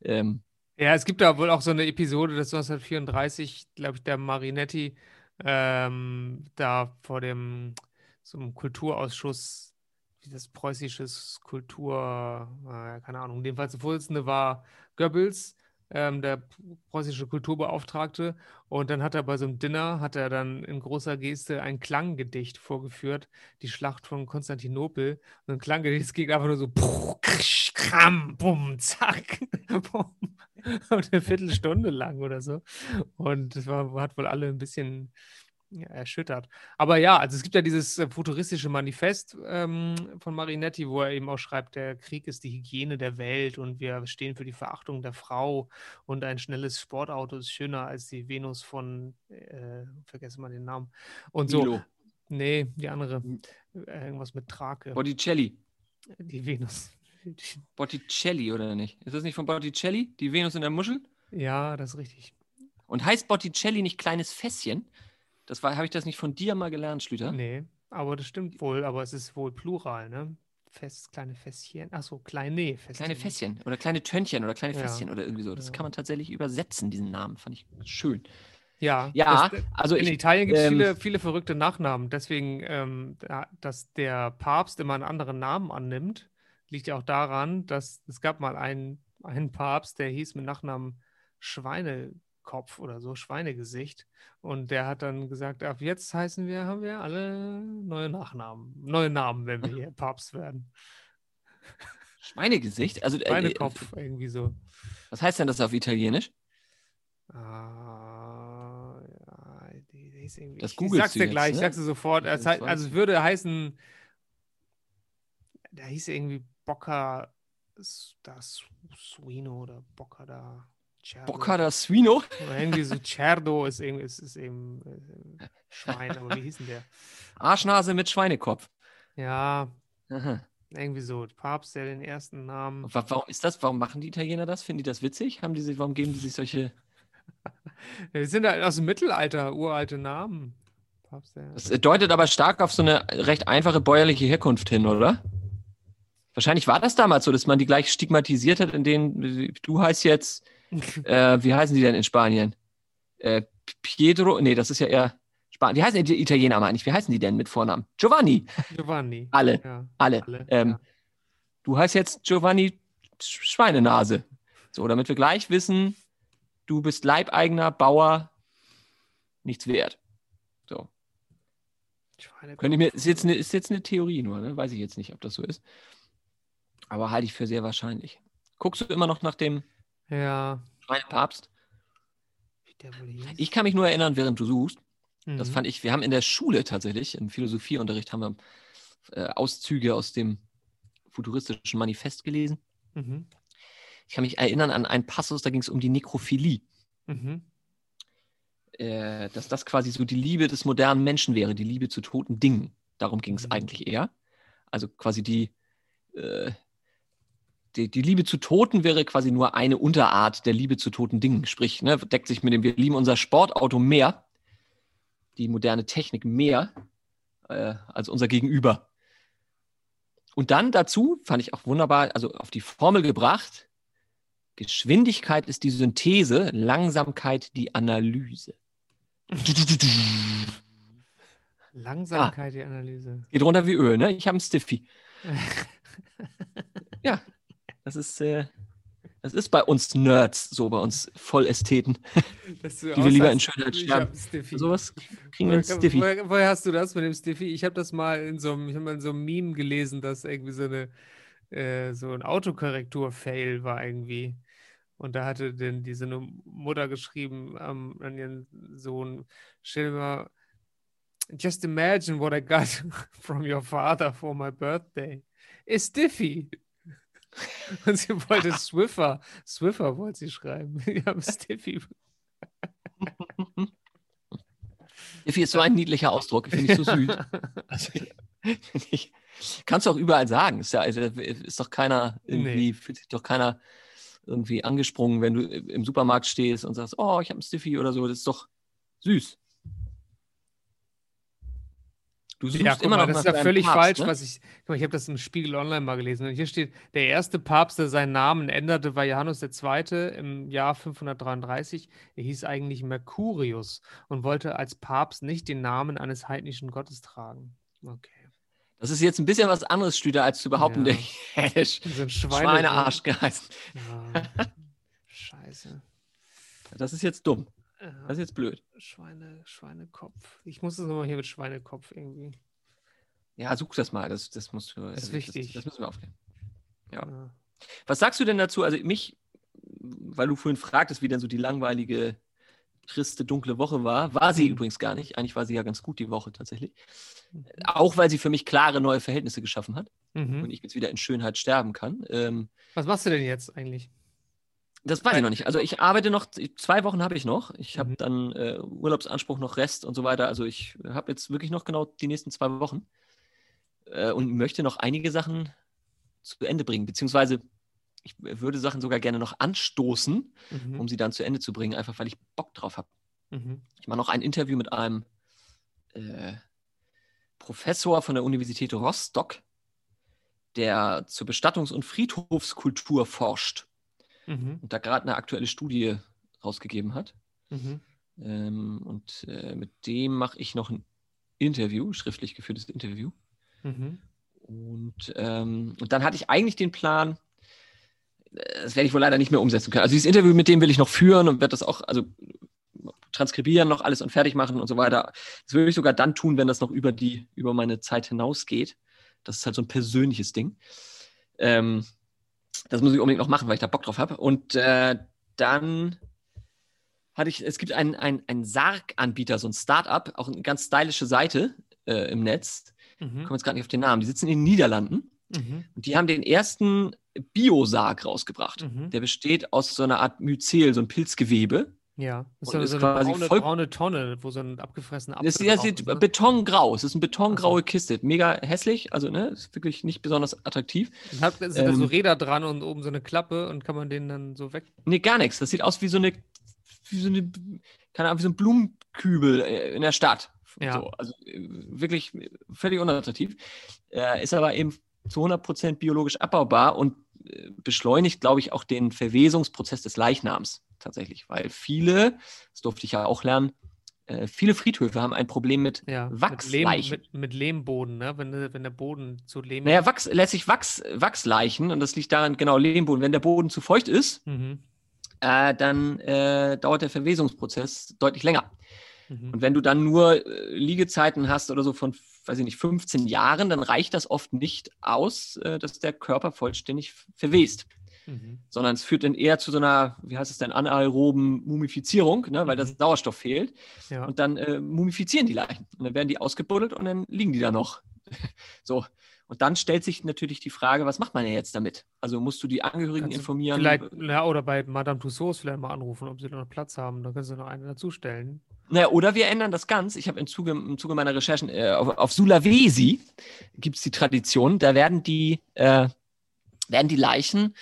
ähm, Ja, es gibt da wohl auch so eine Episode, das 1934, glaube ich, der Marinetti ähm, da vor dem so einem Kulturausschuss, wie das preußisches Kultur, äh, keine Ahnung, jedenfalls der Vorsitzende war Goebbels, ähm, der preußische Kulturbeauftragte. Und dann hat er bei so einem Dinner, hat er dann in großer Geste ein Klanggedicht vorgeführt, die Schlacht von Konstantinopel. Und ein Klanggedicht, es ging einfach nur so, puh, krisch, kram, bumm, zack, bumm. Eine Viertelstunde lang oder so. Und das war, hat wohl alle ein bisschen erschüttert. Aber ja, also es gibt ja dieses äh, futuristische Manifest ähm, von Marinetti, wo er eben auch schreibt, der Krieg ist die Hygiene der Welt und wir stehen für die Verachtung der Frau und ein schnelles Sportauto ist schöner als die Venus von, äh, vergesse mal den Namen. Und so. Milo, Nee, die andere. Äh, irgendwas mit Trake. Botticelli. Die Venus. Botticelli oder nicht? Ist das nicht von Botticelli, die Venus in der Muschel? Ja, das ist richtig. Und heißt Botticelli nicht kleines Fässchen? Das war, habe ich das nicht von dir mal gelernt, Schlüter? Nee, aber das stimmt wohl, aber es ist wohl Plural, ne? Fest, kleine Fässchen. Achso, kleine, nee, Fässchen. Kleine Fässchen oder kleine Tönnchen oder kleine Ja. Fässchen oder irgendwie so. Das Ja. kann man tatsächlich übersetzen, diesen Namen. Fand ich schön. Ja, Ja, das, also in ich, Italien gibt es ähm, viele, viele verrückte Nachnamen. Deswegen, ähm, da, dass der Papst immer einen anderen Namen annimmt, liegt ja auch daran, dass es gab mal einen, einen Papst, der hieß mit Nachnamen Schweinekopf oder so, Schweinegesicht. Und der hat dann gesagt, ab jetzt heißen wir, haben wir alle neue Nachnamen, neue Namen, wenn wir hier Papst werden. Schweinegesicht. Also, äh, Schweinekopf, irgendwie so. was heißt denn das auf Italienisch? Ah, ja, die, die ist irgendwie, Das ich, ich sag's dir gleich, ich ne? sag's dir sofort. Das weiß also es ich. würde heißen, da hieß irgendwie Bocca da Suino oder Bocca da Cerdo. Bocca da Suino? Irgendwie so Cerdo ist irgendwie ist, ist eben äh, Schwein, aber wie hieß denn der? Arschnase mit Schweinekopf. Ja, Aha. irgendwie so. Papst, der den ersten Namen. Und wa- warum ist das? Warum machen die Italiener das? Finden die das witzig? Haben die sich, warum geben die sich solche. Wir sind halt aus dem Mittelalter, uralte Namen. Papst, der Das deutet aber stark auf so eine recht einfache bäuerliche Herkunft hin, oder? Wahrscheinlich war das damals so, dass man die gleich stigmatisiert hat, in denen du heißt jetzt, äh, wie heißen die denn in Spanien? Äh, Pietro, nee, das ist ja eher Spanien. Wie heißen die Italiener mal eigentlich? Wie heißen die denn mit Vornamen? Giovanni. Giovanni. Alle, Ja, alle. alle. Ähm, ja. Du heißt jetzt Giovanni Sch- Schweinenase. So, damit wir gleich wissen, du bist Leibeigener, Bauer, nichts wert. So. Könnte ich mir, ist jetzt eine, ist jetzt eine Theorie nur, ne? Weiß ich jetzt nicht, ob das so ist. Aber halte ich für sehr wahrscheinlich. Guckst du immer noch nach dem Ja, wohl hieß. Ich kann mich nur erinnern, während du suchst. Das Mhm. fand ich, wir haben in der Schule tatsächlich, im Philosophieunterricht haben wir äh, Auszüge aus dem futuristischen Manifest gelesen. Mhm. Ich kann mich erinnern an einen Passus, da ging es um die Nekrophilie. Mhm. Äh, dass das quasi so die Liebe des modernen Menschen wäre, die Liebe zu toten Dingen. Darum ging es Mhm. eigentlich eher. Also quasi die, äh, die, die Liebe zu Toten wäre quasi nur eine Unterart der Liebe zu toten Dingen. Sprich, ne, deckt sich mit dem, wir lieben unser Sportauto mehr, die moderne Technik mehr äh, als unser Gegenüber. Und dann dazu fand ich auch wunderbar, also auf die Formel gebracht, Geschwindigkeit ist die Synthese, Langsamkeit die Analyse. Langsamkeit, die Analyse. Geht runter wie Öl, ne? Ich habe einen Stiffy. Ja, das ist, äh, das ist bei uns Nerds, so bei uns Vollästheten, die wir lieber in Schönheit sterben. Sowas kriegen wir Woher, Stiffy. woher, woher hast du das mit dem Stiffy? Ich habe das mal in so einem, ich habe mal in so einem Meme gelesen, dass irgendwie so eine äh, so ein Autokorrektur-Fail war irgendwie. Und da hatte denn diese Mutter geschrieben ähm, an ihren Sohn, stell dir mal, just imagine what I got from your father for my birthday. A Stiffy. Und sie wollte Swiffer. Swiffer wollte sie schreiben. Ich habe Stiffy. Stiffy ist so ein niedlicher Ausdruck, finde ich so süß. Also, ich, kannst du auch überall sagen. Ist, ja, also, ist doch keiner irgendwie, fühlt sich doch keiner irgendwie angesprungen, wenn du im Supermarkt stehst und sagst, oh, ich habe einen Stiffy oder so. Das ist doch süß. Du suchst Ja, guck immer mal, noch das ist ja völlig Papst, falsch, ne? was ich. Guck mal, ich habe das im Spiegel Online mal gelesen. Und hier steht, der erste Papst, der seinen Namen änderte, war Johannes II. im Jahr 533. Er hieß eigentlich Mercurius und wollte als Papst nicht den Namen eines heidnischen Gottes tragen. Okay. Das ist jetzt ein bisschen was anderes, Stüder, als zu behaupten, Ja. der hätte Schweine Schweinearsch geheißen. Ja. Scheiße. Das ist jetzt dumm. Ja. Das ist jetzt blöd. Schweine, Schweinekopf. Ich muss das nochmal hier mit Schweinekopf irgendwie. Ja, such das mal. Das, das musst du. Das ist also wichtig. Das, das müssen wir aufklären. Ja. Ja. Was sagst du denn dazu? Also mich, weil du vorhin fragtest, wie denn so die langweilige, triste, dunkle Woche war, war sie Mhm. übrigens gar nicht. Eigentlich war sie ja ganz gut die Woche tatsächlich. Mhm. Auch weil sie für mich klare neue Verhältnisse geschaffen hat Mhm. und ich jetzt wieder in Schönheit sterben kann. Ähm, Was machst du denn jetzt eigentlich? Das weiß ich noch nicht. Also ich arbeite noch, zwei Wochen habe ich noch. Ich habe Mhm. dann äh, Urlaubsanspruch noch Rest und so weiter. Also ich habe jetzt wirklich noch genau die nächsten zwei Wochen äh, und möchte noch einige Sachen zu Ende bringen. Beziehungsweise ich würde Sachen sogar gerne noch anstoßen, Mhm. um sie dann zu Ende zu bringen, einfach weil ich Bock drauf habe. Mhm. Ich mache noch ein Interview mit einem äh, Professor von der Universität Rostock, der zur Bestattungs- und Friedhofskultur forscht Mhm. und da gerade eine aktuelle Studie rausgegeben hat. Mhm. Ähm, und äh, mit dem mache ich noch ein Interview, schriftlich geführtes Interview. Mhm. Und, ähm, und dann hatte ich eigentlich den Plan, äh, das werde ich wohl leider nicht mehr umsetzen können. Also dieses Interview mit dem will ich noch führen und werde das auch, also transkribieren noch alles und fertig machen und so weiter. Das würde ich sogar dann tun, wenn das noch über die, über meine Zeit hinausgeht. Das ist halt so ein persönliches Ding. Ähm, das muss ich unbedingt noch machen, weil ich da Bock drauf habe. Und äh, dann hatte ich, es gibt einen, einen, einen Sarg-Anbieter, so ein Startup, auch eine ganz stylische Seite äh, im Netz. Ich Mhm. komme jetzt gerade nicht auf den Namen. Die sitzen in den Niederlanden Mhm. und die haben den ersten Biosarg rausgebracht. Mhm. Der besteht aus so einer Art Myzel, so ein Pilzgewebe. Ja, das ist Und so, ist so eine quasi braune, voll- braune Tonne, wo so ein abgefressener Apfel Das ist, das drauf sieht ne? betongrau. Es ist eine betongraue Kiste. Mega hässlich, also ne, ist wirklich nicht besonders attraktiv. Und hat, sind da so ähm, Räder dran und oben so eine Klappe und kann man den dann so weg. Nee, gar nichts. Das sieht aus wie so eine, wie so eine, keine Ahnung, wie so ein Blumenkübel äh, in der Stadt. Ja. So, also äh, wirklich völlig unattraktiv. Äh, ist aber eben zu 100% biologisch abbaubar und äh, beschleunigt, glaube ich, auch den Verwesungsprozess des Leichnams tatsächlich. Weil viele, das durfte ich ja auch lernen, äh, viele Friedhöfe haben ein Problem mit Ja, mit, Lehm, Wachsleichen. mit, mit Lehmboden, ne? Wenn, der- wenn der Boden zu Lehm Naja, Wachs, letztlich Wachs, Wachsleichen, und das liegt daran, genau, Lehmboden. Wenn der Boden zu feucht ist, Mhm. äh, dann äh, dauert der Verwesungsprozess deutlich länger. Mhm. Und wenn du dann nur äh, Liegezeiten hast oder so von, weiß ich nicht, 15 Jahren, dann reicht das oft nicht aus, äh, dass der Körper vollständig verwest. Mhm. Sondern es führt dann eher zu so einer, wie heißt es denn, anaeroben Mumifizierung, ne, weil Mhm. das Sauerstoff fehlt. Ja. Und dann äh, mumifizieren die Leichen. Und dann werden die ausgebuddelt und dann liegen die da noch so. Und dann stellt sich natürlich die Frage, was macht man denn jetzt damit? Also musst du die Angehörigen Kannst informieren? Vielleicht, ja, oder bei Madame Tussauds vielleicht mal anrufen, ob sie da noch Platz haben. Da können sie noch eine dazustellen. Naja, oder wir ändern das ganz. Ich habe im Zuge, im Zuge meiner Recherchen äh, auf, auf Sulawesi gibt es die Tradition, da werden die, äh, werden die Leichen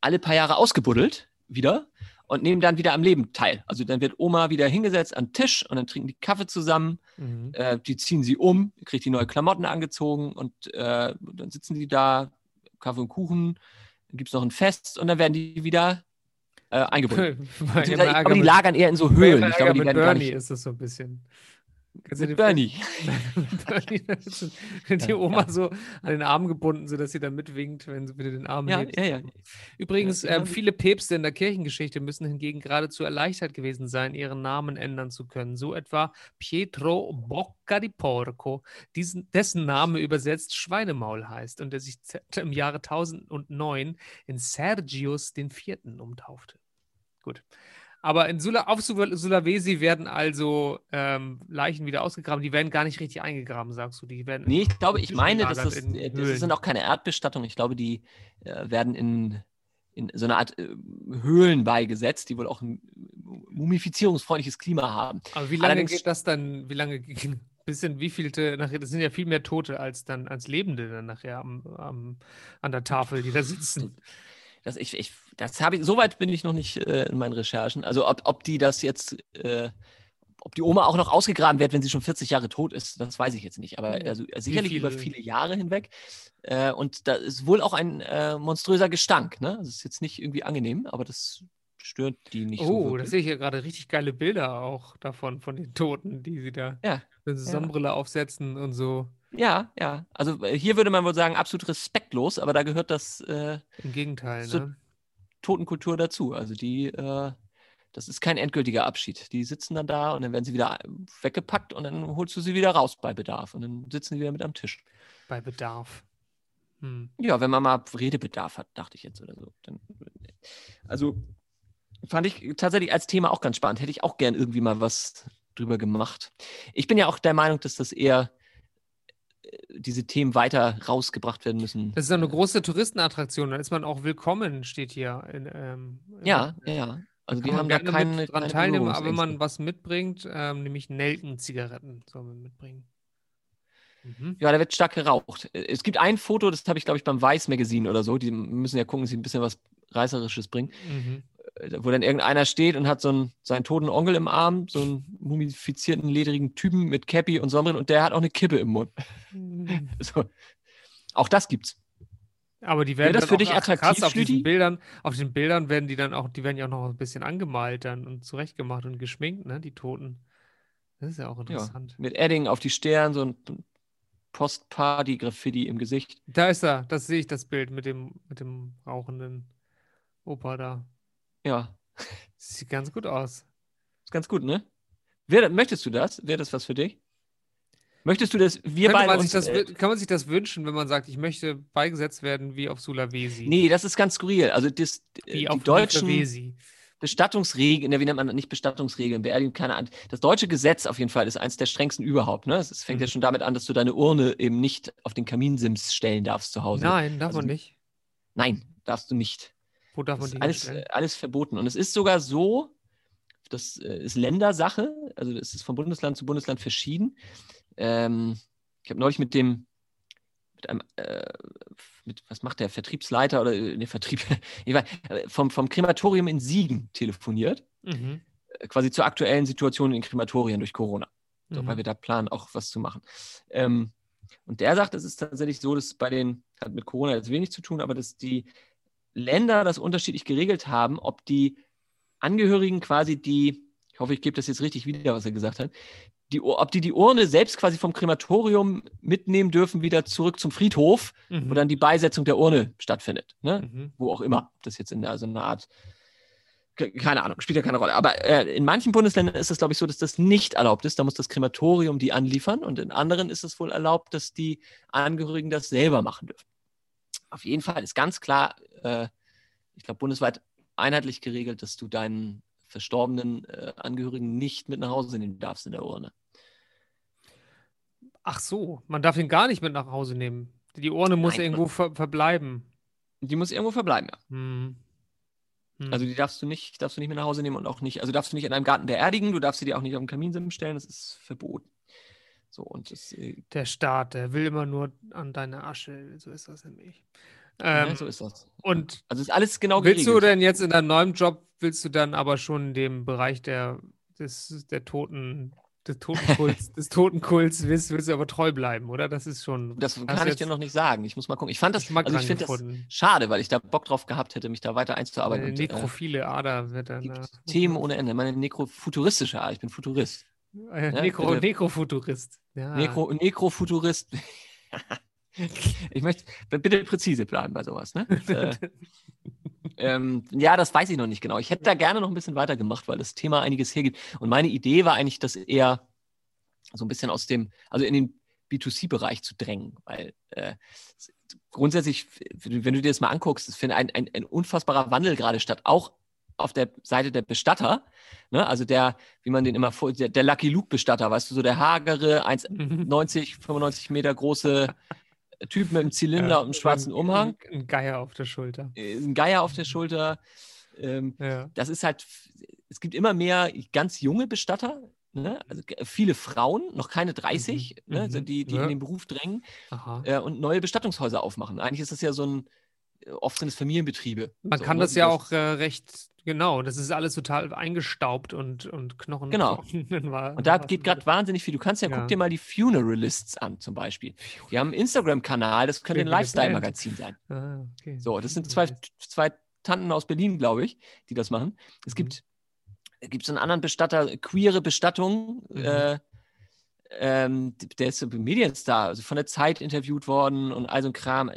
alle paar Jahre ausgebuddelt wieder und nehmen dann wieder am Leben teil. Also dann wird Oma wieder hingesetzt an den Tisch und dann trinken die Kaffee zusammen, Mhm. äh, die ziehen sie um, kriegt die neue Klamotten angezogen und äh, dann sitzen die da, Kaffee und Kuchen, dann gibt es noch ein Fest und dann werden die wieder äh, eingebunden. Ich glaube, die lagern eher in so Höhlen. Ich glaube, die werden gar Bernie nicht. ist das so ein bisschen. Kannst Mit Bernie. Bernie, wenn die Oma ja. so an den Arm gebunden, sodass sie dann mitwinkt, wenn sie wieder den Arm Ja, hebt. ja, ja. Übrigens, haben- viele Päpste in der Kirchengeschichte müssen hingegen geradezu erleichtert gewesen sein, ihren Namen ändern zu können. So etwa Pietro Bocca di Porco, diesen, dessen Name übersetzt Schweinemaul heißt und der sich im Jahre 1009 in Sergius IV. umtaufte. Gut. Aber in Sula, auf Sula- Sulawesi werden also ähm, Leichen wieder ausgegraben. Die werden gar nicht richtig eingegraben, sagst du. Die werden Nee, ich glaube, ich meine, das, in äh, das sind auch keine Erdbestattungen. Ich glaube, die äh, werden in, in so eine Art äh, Höhlen beigesetzt, die wohl auch ein mumifizierungsfreundliches Klima haben. Aber wie lange Allerdings- geht das dann, wie lange, bis in wie vielte, nachher, das sind ja viel mehr Tote als dann, als Lebende dann nachher am, am, an der Tafel, die da sitzen. Das, ich, ich, das habe ich, soweit bin ich noch nicht äh, in meinen Recherchen. Also ob, ob die das jetzt, äh, ob die Oma auch noch ausgegraben wird, wenn sie schon 40 Jahre tot ist, das weiß ich jetzt nicht. Aber also, sicherlich über viele- viele Jahre hinweg. Äh, und da ist wohl auch ein äh, monströser Gestank. Ne? Das ist jetzt nicht irgendwie angenehm, aber das stört die nicht so. Oh, da sehe ich ja gerade richtig geile Bilder auch davon, von den Toten, die sie da, Ja, wenn sie ja. Sonnenbrille aufsetzen und so. Ja, ja. Also äh, hier würde man wohl sagen, absolut respektlos, aber da gehört das äh, Im Gegenteil, So- ne? Totenkultur dazu. Also die, äh, das ist kein endgültiger Abschied. Die sitzen dann da und dann werden sie wieder äh, weggepackt und dann holst du sie wieder raus bei Bedarf und dann sitzen sie wieder mit am Tisch. Bei Bedarf. Hm. Ja, wenn man mal Redebedarf hat, dachte ich jetzt oder so. Dann, also fand ich tatsächlich als Thema auch ganz spannend. Hätte ich auch gern irgendwie mal was drüber gemacht. Ich bin ja auch der Meinung, dass das eher äh, diese Themen weiter rausgebracht werden müssen. Das ist eine große Touristenattraktion, da ist man auch willkommen, steht hier. In, ähm, Ja, ja, ja. Also die haben da keine, mit dran keine teilnehmen, aber wenn man was mitbringt, ähm, nämlich Nelkenzigaretten soll man mitbringen. Mhm. Ja, da wird stark geraucht. Es gibt ein Foto, das habe ich, glaube ich, beim Weiß Magazine oder so. Die müssen ja gucken, dass sie ein bisschen was Reißerisches bringen. Mhm. Äh, Wo dann irgendeiner steht und hat so einen, seinen toten Onkel im Arm, so einen mumifizierten, ledrigen Typen mit Cappy und Sonnenbrille und der hat auch eine Kippe im Mund. Mhm. So. Auch das gibt's. Aber die werden das dann für auch, dich attraktiv, krass, auf diesen Bildern, auf den Bildern werden die dann auch, die werden ja auch noch ein bisschen angemalt dann und zurechtgemacht und geschminkt, ne, die Toten. Das ist ja auch Ja, interessant. mit Edding auf die Stirn, so ein Post-Party-Graffiti im Gesicht. Da ist er, das sehe ich, das Bild mit dem, mit dem rauchenden Opa da. Ja, Sieht ganz gut aus. ist ganz gut, ne? Wer, möchtest du das? Wäre das was für dich? Möchtest du, dass wir beide man uns... das, äh, kann man sich das wünschen, wenn man sagt, ich möchte beigesetzt werden wie auf Sulawesi? Nee, das ist ganz skurril. Also das, äh, wie die auf deutschen Sulawesi. Bestattungsregeln, ne, wie nennt man das? nicht Bestattungsregeln, Beerdigung, keine Ahnung. Das deutsche Gesetz auf jeden Fall ist eines der strengsten überhaupt. Ne? Es es fängt ja Mhm. schon damit an, dass du deine Urne eben nicht auf den Kaminsims stellen darfst zu Hause. Nein, darf Also man nicht. Nein, darfst du nicht. Wo darf man Das die alles, äh, alles verboten. Und es ist sogar so, das äh, ist Ländersache, also das ist von Bundesland zu Bundesland verschieden. Ähm, ich habe neulich mit dem, mit einem, äh, mit, was macht der, Vertriebsleiter oder ne, Vertrieb, ich weiß, äh, vom, vom Krematorium in Siegen telefoniert, Mhm. äh, quasi zur aktuellen Situation in Krematorien durch Corona. So, Mhm. weil wir da planen, auch was zu machen. Ähm, und der sagt, es ist tatsächlich so, dass bei den, hat mit Corona jetzt wenig zu tun, aber dass die Länder das unterschiedlich geregelt haben, ob die Angehörigen quasi die, ich hoffe, ich gebe das jetzt richtig wieder, was er gesagt hat, die, ob die die Urne selbst quasi vom Krematorium mitnehmen dürfen, wieder zurück zum Friedhof, Mhm. wo dann die Beisetzung der Urne stattfindet. Ne? Mhm. wo auch immer. Ob das jetzt in der, so einer Art, ke- keine Ahnung, spielt ja keine Rolle. Aber äh, in manchen Bundesländern ist es, glaube ich, so, dass das nicht erlaubt ist. Da muss das Krematorium die anliefern. Und in anderen ist es wohl erlaubt, dass die Angehörigen das selber machen dürfen. Auf jeden Fall ist ganz klar, äh, ich glaube, bundesweit einheitlich geregelt, dass du deinen verstorbenen äh, Angehörigen nicht mit nach Hause nehmen darfst in der Urne. Ach so, man darf ihn gar nicht mit nach Hause nehmen. Die Urne muss Nein. irgendwo ver verbleiben. Die muss irgendwo verbleiben, ja. Hm. Hm. Also die darfst du nicht, darfst du nicht mit nach Hause nehmen und auch nicht, also darfst du nicht in einem Garten beerdigen, du darfst sie dir auch nicht auf den Kaminsims stellen, das ist verboten. So, und das, äh, der Staat, der will immer nur an deine Asche. So ist das nämlich. Ja, Ähm, so ist das. und Also ist alles genau willst du denn jetzt in deinem neuen Job, willst du dann aber schon dem Bereich der, des, der Toten, des Totenkults, des Totenkults, willst, willst du aber treu bleiben, oder? Das ist schon. Das kann ich dir noch nicht sagen. Ich muss mal gucken. Ich fand das, also ich finde das schade, weil ich da Bock drauf gehabt hätte, mich da weiter einzuarbeiten. Eine äh, nekrophile Ader wird dann. äh, Themen ohne Ende. Meine nekrofuturistische Art. Ich bin Futurist. Äh, Ja, Nekro, bitte. Nekrofuturist. Ja. Nekro, Nekrofuturist. ich möchte bitte präzise bleiben bei sowas. Ne? äh, ähm, ja, das weiß ich noch nicht genau. Ich hätte da gerne noch ein bisschen weiter gemacht, weil das Thema einiges hergibt. Und meine Idee war eigentlich, das eher so ein bisschen aus dem, also in den B2C-Bereich zu drängen, weil äh, grundsätzlich, wenn du dir das mal anguckst, es findet ein, ein, ein unfassbarer Wandel gerade statt, auch auf der Seite der Bestatter, ne? also der, wie man den immer vor, der, der Lucky Luke-Bestatter, weißt du, so der hagere, 1,90, 95 Meter große Typ mit einem Zylinder Ja, und einem schwarzen Umhang, Ein, Geier auf der Schulter. äh, ein Geier auf der Schulter. Ähm, Ja. das ist halt, es gibt immer mehr ganz junge Bestatter, ne? also viele Frauen, noch keine 30, Mhm, ne? mhm, so die, die ja. in den Beruf drängen äh, und neue Bestattungshäuser aufmachen. Eigentlich ist das ja so ein, oft sind es Familienbetriebe. Man so, kann ne? das ja auch äh, recht, genau, das ist alles total eingestaubt und, und Knochen. Genau. Knochen Und da geht gerade wahnsinnig viel. Du kannst ja, Ja. guck dir mal die Funeralists an, zum Beispiel. Die haben einen Instagram-Kanal, das könnte ein Lifestyle-Magazin sein. Ah, okay. So, das sind zwei, zwei Tanten aus Berlin, glaube ich, die das machen. Es Mhm. gibt, gibt so einen anderen Bestatter, queere Bestattung. Mhm. Äh, ähm, der ist so Medienstar, also von der Zeit interviewt worden und all so ein Kram.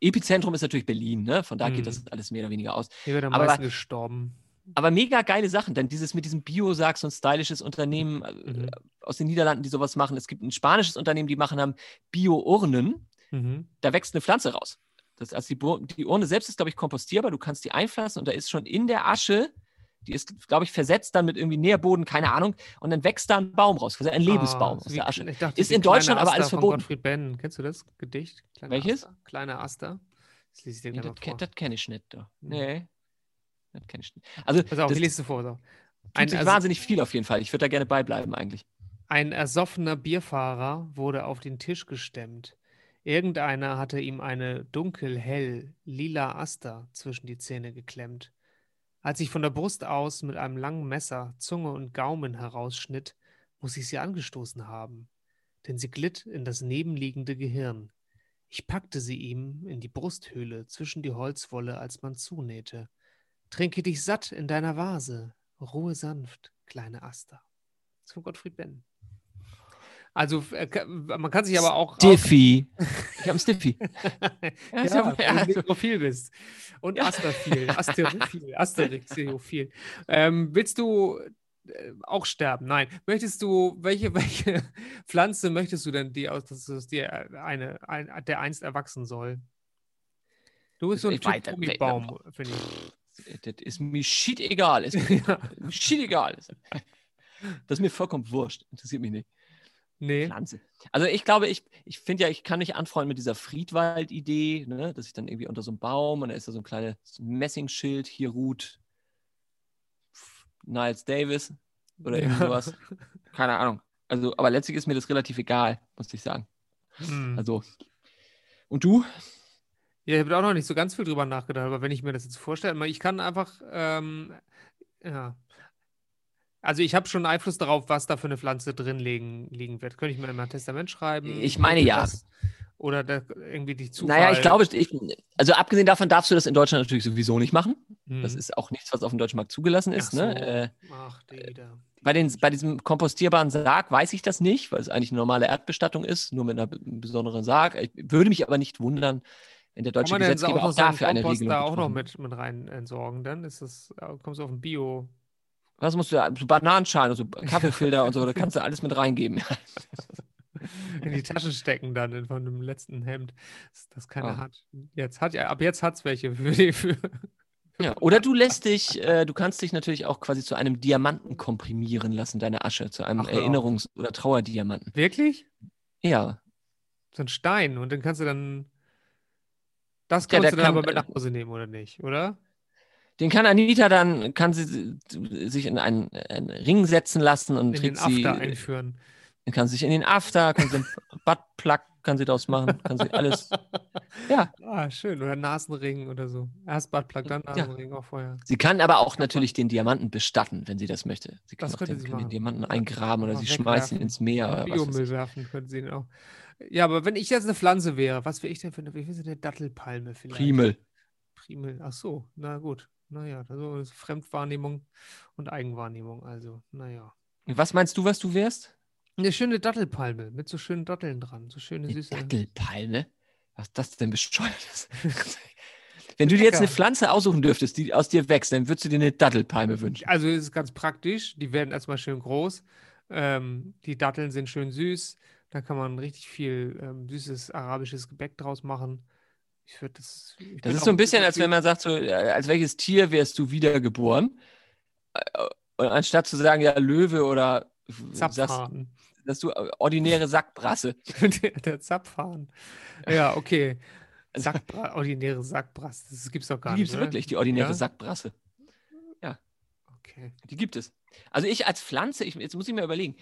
Epizentrum ist natürlich Berlin, ne? Von da geht Mhm. das alles mehr oder weniger aus. Hier wird am aber- meisten gestorben. Aber mega geile Sachen, denn dieses mit diesem Bio-Sack, so ein stylisches Unternehmen äh, Mhm. aus den Niederlanden, die sowas machen. Es gibt ein spanisches Unternehmen, die machen haben Bio-Urnen. Mhm. da wächst eine Pflanze raus. Das, also die, die Urne selbst ist, glaube ich, kompostierbar. Du kannst die einpflanzen und da ist schon in der Asche, die ist, glaube ich, versetzt dann mit irgendwie Nährboden, keine Ahnung, und dann wächst da ein Baum raus, also ein Lebensbaum Ah, aus wie- der Asche. Dachte, Ist in Deutschland aber alles verboten. Gottfried Benn. Kennst du das Gedicht? Kleine Welches? Aster. Kleine Aster. Das lese ich dir Nee, gleich das vor. das kenne ich nicht. Da. Nee, das kenne ich nicht. Also, Pass auf, das ich lese es vor. So. Ein, also, wahnsinnig viel auf jeden Fall. Ich würde da gerne beibleiben eigentlich. ein ersoffener Bierfahrer wurde auf den Tisch gestemmt. Irgendeiner hatte ihm eine dunkel-hell lila Aster zwischen die Zähne geklemmt. Als ich von der Brust aus mit einem langen Messer Zunge und Gaumen herausschnitt, muss ich sie angestoßen haben, denn sie glitt in das nebenliegende Gehirn. Ich packte sie ihm in die Brusthöhle zwischen die Holzwolle, als man zunähte. Trinke dich satt in deiner Vase, ruhe sanft, kleine Aster. Von Gottfried Benn. Also äh, man kann sich aber auch. Diffie. Ich habe Stiffy. ja, ja- weil ja, du also- nekrophil bist. Und Asterphil, Asterophil, Asterixiophil. Ähm, willst du äh, auch sterben? Nein. Möchtest du, welche, welche Pflanze möchtest du denn, die aus, dass es dir eine, ein, der einst erwachsen soll? Du bist so ein Typ Gummibaum, finde ich. Das ist mir shit egal. Ist mir Ja. shit egal. Das ist mir vollkommen wurscht. Interessiert mich nicht. Nee. Pflanze. Also ich glaube, ich, ich finde ja, ich kann mich anfreunden mit dieser Friedwald-Idee, ne? dass ich dann irgendwie unter so einem Baum und da ist da so ein kleines Messingschild, hier ruht Niles Davis oder irgendwie Ja. sowas. Keine Ahnung. Also, aber letztlich ist mir das relativ egal, muss ich sagen. Hm. Also, und du? Ja, ich habe da auch noch nicht so ganz viel drüber nachgedacht, aber wenn ich mir das jetzt vorstelle, ich kann einfach, ähm, ja. Also ich habe schon Einfluss darauf, was da für eine Pflanze drin liegen, liegen wird. Könnte ich mir in mein Testament schreiben? Ich meine, ja. das- oder da, irgendwie die Zufall. Naja, ich glaube, ich, also abgesehen davon darfst du das in Deutschland natürlich sowieso nicht machen. Hm. Das ist auch nichts, was auf dem deutschen Markt zugelassen ist. Ach so. Ne? Äh, Ach, die da. Bei, den, bei diesem kompostierbaren Sarg weiß ich das nicht, weil es eigentlich eine normale Erdbestattung ist, nur mit einer b- besonderen Sarg. Ich würde mich aber nicht wundern, wenn der deutsche auch Gesetzgeber auch einen dafür eine Kompost Regelung da auch noch mit, mit rein entsorgen? Dann ist das, äh, kommst du auf ein Bio. Was musst du da? So Bananenschalen so Kaffeefilter und so, da kannst du alles mit reingeben. in die Tasche stecken dann in, von dem letzten Hemd, das, das keiner Ah. hat. Jetzt hat ja, ab jetzt hat es welche für die, für, Ja, oder du lässt dich, äh, du kannst dich natürlich auch quasi zu einem Diamanten komprimieren lassen, deine Asche, zu einem Ach. Erinnerungs- oder Trauerdiamanten. Wirklich? Ja. So ein Stein. Und dann kannst du dann. Das Ja, kannst der du dann kann- aber mit nach Hause nehmen, oder nicht? Oder? Den kann Anita dann, kann sie sich in einen, einen Ring setzen lassen und In den trägt sie, After einführen. dann kann sie sich in den After, kann sie einen Buttplug, kann sie daraus machen, kann sie alles. Ja, Ah, schön. Oder Nasenring oder so. Erst Buttplug, dann Ja. Nasenring auch vorher. sie kann aber auch natürlich den Diamanten bestatten, wenn sie das möchte. Sie kann Das auch den, sie kann den. Diamanten Ja. eingraben oder sie schmeißt ihn ins Meer. Oder was Biomüll ich. werfen könnten sie den auch. Ja, aber wenn ich jetzt eine Pflanze wäre, was wäre ich denn für eine, wie eine Dattelpalme vielleicht? Primel. Primel. Ach so, na gut. Naja, also Fremdwahrnehmung und Eigenwahrnehmung. Also, naja. Was meinst du, was du wärst? Eine schöne Dattelpalme mit so schönen Datteln dran. So schöne Eine süße. Dattelpalme? Was ist das denn bescheuertes? Wenn du dir jetzt eine. Pflanze aussuchen dürftest, die aus dir wächst, dann würdest du dir eine Dattelpalme wünschen. Also es ist ganz praktisch. Die werden erstmal schön groß. Ähm, die Datteln sind schön süß. Da kann man richtig viel ähm, süßes arabisches Gebäck draus machen. Ich würde das. ich Das ist so ein bisschen, als wenn man sagt, so, äh, als welches Tier wärst du wiedergeboren? Äh, Und anstatt zu sagen, ja, Löwe oder Zapfhahn. dass du äh, ordinäre Sackbrasse. der, der Zapfhahn. Ja, okay. Sackbra ordinäre Sackbrass. Das gibt's doch gar Die nicht. gibt es oder? wirklich, die ordinäre Ja? Sackbrasse. Okay. Die gibt es. Also ich als Pflanze, ich, jetzt muss ich mir überlegen.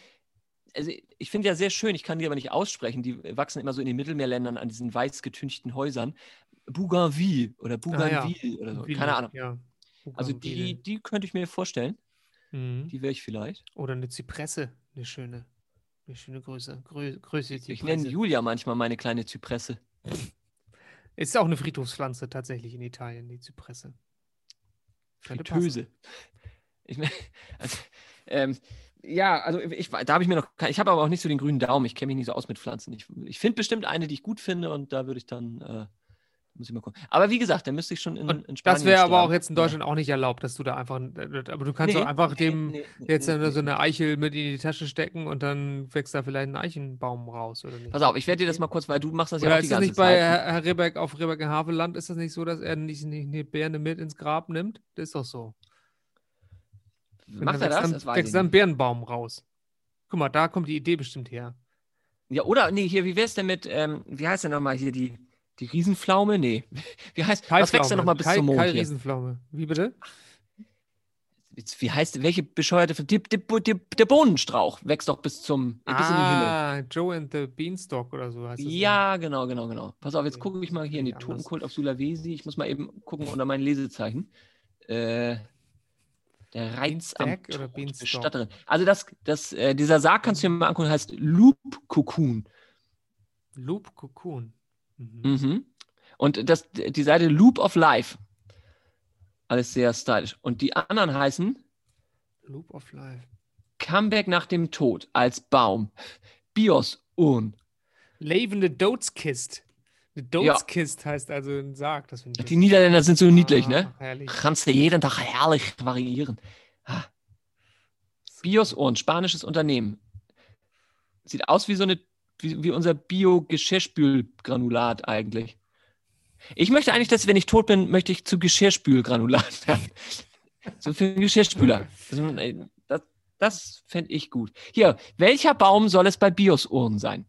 Also ich finde ja sehr schön, ich kann die aber nicht aussprechen. Die wachsen immer so in den Mittelmeerländern an diesen weiß getünchten Häusern. Bougainville oder Bougainville oder so. Keine Ahnung. Ja. Also die, die könnte ich mir vorstellen. Mhm. Die wäre ich vielleicht. Oder eine Zypresse. Eine schöne. Eine schöne Größe. Grö Größe Ich nenne. Julia manchmal meine kleine Zypresse. Ist auch eine Friedhofspflanze tatsächlich in Italien, die Zypresse. Fritteuse. Ich, mein, also, ähm, ja, also ich, da habe ich mir noch, ich habe aber auch nicht so den grünen Daumen. Ich kenne mich nicht so aus mit Pflanzen. Ich, ich finde bestimmt eine, die ich gut finde und da würde ich dann, äh, muss ich mal gucken. Aber wie gesagt, da müsste ich schon in, in Spanien das wäre aber auch jetzt in Deutschland auch nicht erlaubt, dass du da einfach, aber du kannst Nee, auch einfach dem nee, nee, jetzt nee, so eine Eichel mit in die Tasche stecken und dann wächst da vielleicht ein Eichenbaum raus, oder nicht? Pass auf, ich werde dir das mal kurz, weil du machst das ja Oder auch die ist das ganze nicht bei Zeit. Herr, Rebeck auf Rebeck in Havelland, ist das nicht so, dass er nicht, nicht eine Birne mit ins Grab nimmt? Das ist doch so. Macht er das? Das wächst dann. Birnenbaum raus. Guck mal, da kommt die Idee bestimmt her. Ja, oder, nee, hier, wie wär's denn mit, ähm, wie heißt denn nochmal hier die, die Riesenpflaume? Nee. Wie heißt, was wächst denn nochmal bis Kai, zum Mond Kai hier? Riesenpflaume. Wie bitte? Wie heißt, welche bescheuerte, die, die, die, der Bohnenstrauch wächst doch bis zum, bis in den Himmel. Ah, Joe and the Beanstalk oder so heißt das. Ja, genau, genau, genau. Pass auf, jetzt gucke ich mal hier in anders. Totenkult auf Sulawesi. Ich muss mal eben gucken unter mein Lesezeichen. Äh, der Reiz am Beanstalk oder Tod? Bestatterin. Also das, das, äh, dieser Sarg kannst du dir mal angucken, heißt Loop Cocoon. Loop Cocoon. Mhm. Mhm. Und das, die Seite Loop of Life. Alles sehr stylisch. Und die anderen heißen Loop of Life. Comeback nach dem Tod als Baum. Bios Urn. Levende Doteskist. Eine Ja. Doteskist heißt also ein Sarg. Das finde ich Die Niederländer sind so niedlich, Ah, ne? Herrlich. Kannst du jeden Tag herrlich variieren. Ah. Bios Urn, spanisches Unternehmen. Sieht aus wie so eine, wie, wie unser Bio-Geschirrspülgranulat eigentlich. Ich möchte eigentlich, dass, wenn ich tot bin, möchte ich zu Geschirrspülgranulat werden. so für einen Geschirrspüler. Das, äh, das, das fände ich gut. Hier, welcher Baum soll es bei Bios-Uhren sein?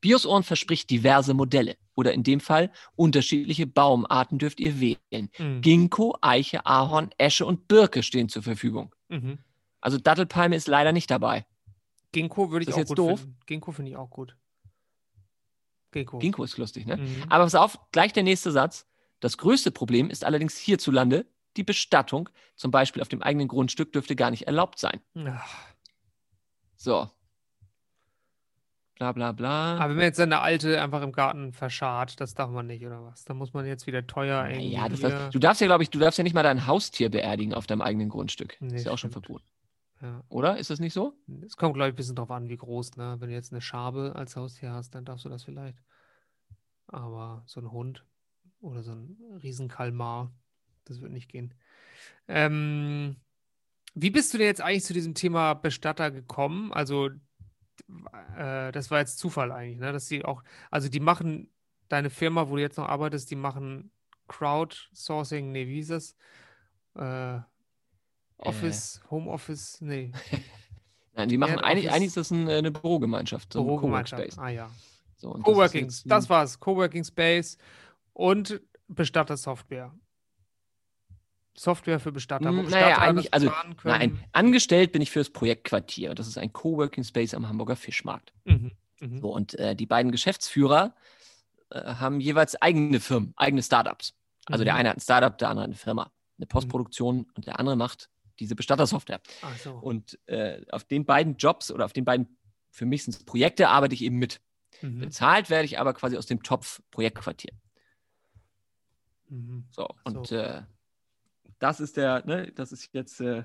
Bios-Uhren verspricht diverse Modelle. Oder in dem Fall unterschiedliche Baumarten dürft ihr wählen. Mhm. Ginkgo, Eiche, Ahorn, Esche und Birke stehen zur Verfügung. Mhm. Also Dattelpalme ist leider nicht dabei. Ginkgo würde ich Ist auch jetzt gut doof? finden. Ginkgo finde ich auch gut. Ginkgo. Ginkgo ist lustig, ne? Mhm. Aber pass auf, gleich der nächste Satz. Das größte Problem ist allerdings hierzulande, die Bestattung, zum Beispiel auf dem eigenen Grundstück, dürfte gar nicht erlaubt sein. Ach. So. Bla bla bla. Aber wenn man jetzt seine alte einfach im Garten verscharrt, das darf man nicht, oder was? Da muss man jetzt wieder teuer irgendwie. ja, das heißt, du darfst ja, glaube ich, du darfst ja nicht mal dein Haustier beerdigen auf deinem eigenen Grundstück. Nee, ist ja auch schon verboten. ja. Oder? Ist das nicht so? Es kommt, glaube ich, ein bisschen drauf an, wie groß, ne? Wenn du jetzt eine Schabe als Haustier hast, dann darfst du das vielleicht. Aber so ein Hund oder so ein Riesenkalmar, das wird nicht gehen. Ähm, wie bist du denn jetzt eigentlich zu diesem Thema Bestatter gekommen? Also, äh, das war jetzt Zufall eigentlich, ne? Dass die auch, also die machen, deine Firma, wo du jetzt noch arbeitest, die machen Crowdsourcing, nee, wie hieß das? Äh, Office, Homeoffice, nee. Nein, die machen eigentlich, eigentlich ist das ein, äh, eine Bürogemeinschaft, so ein Bürogemeinschaft. Coworkspace. Ah ja. So, das Coworking, das, ein- war's. Coworking Space und Bestattersoftware. Software für Bestatter. wo naja, Bestatter eigentlich- das also. Nein, angestellt bin ich für das Projektquartier. Das ist ein Coworking Space am Hamburger Fischmarkt. Mhm. Mhm. So, und äh, die beiden Geschäftsführer äh, haben jeweils eigene Firmen, eigene Startups. Also der Mhm. eine hat ein Startup, der andere eine Firma, eine Postproduktion und der andere macht diese Bestattersoftware. Ach so. Und äh, auf den beiden Jobs oder auf den beiden, für mich sind es Projekte, arbeite ich eben mit. Mhm. Bezahlt werde ich aber quasi aus dem Topf Projektquartier. Mhm. So, und So. Äh, das ist der, ne, das ist jetzt, äh,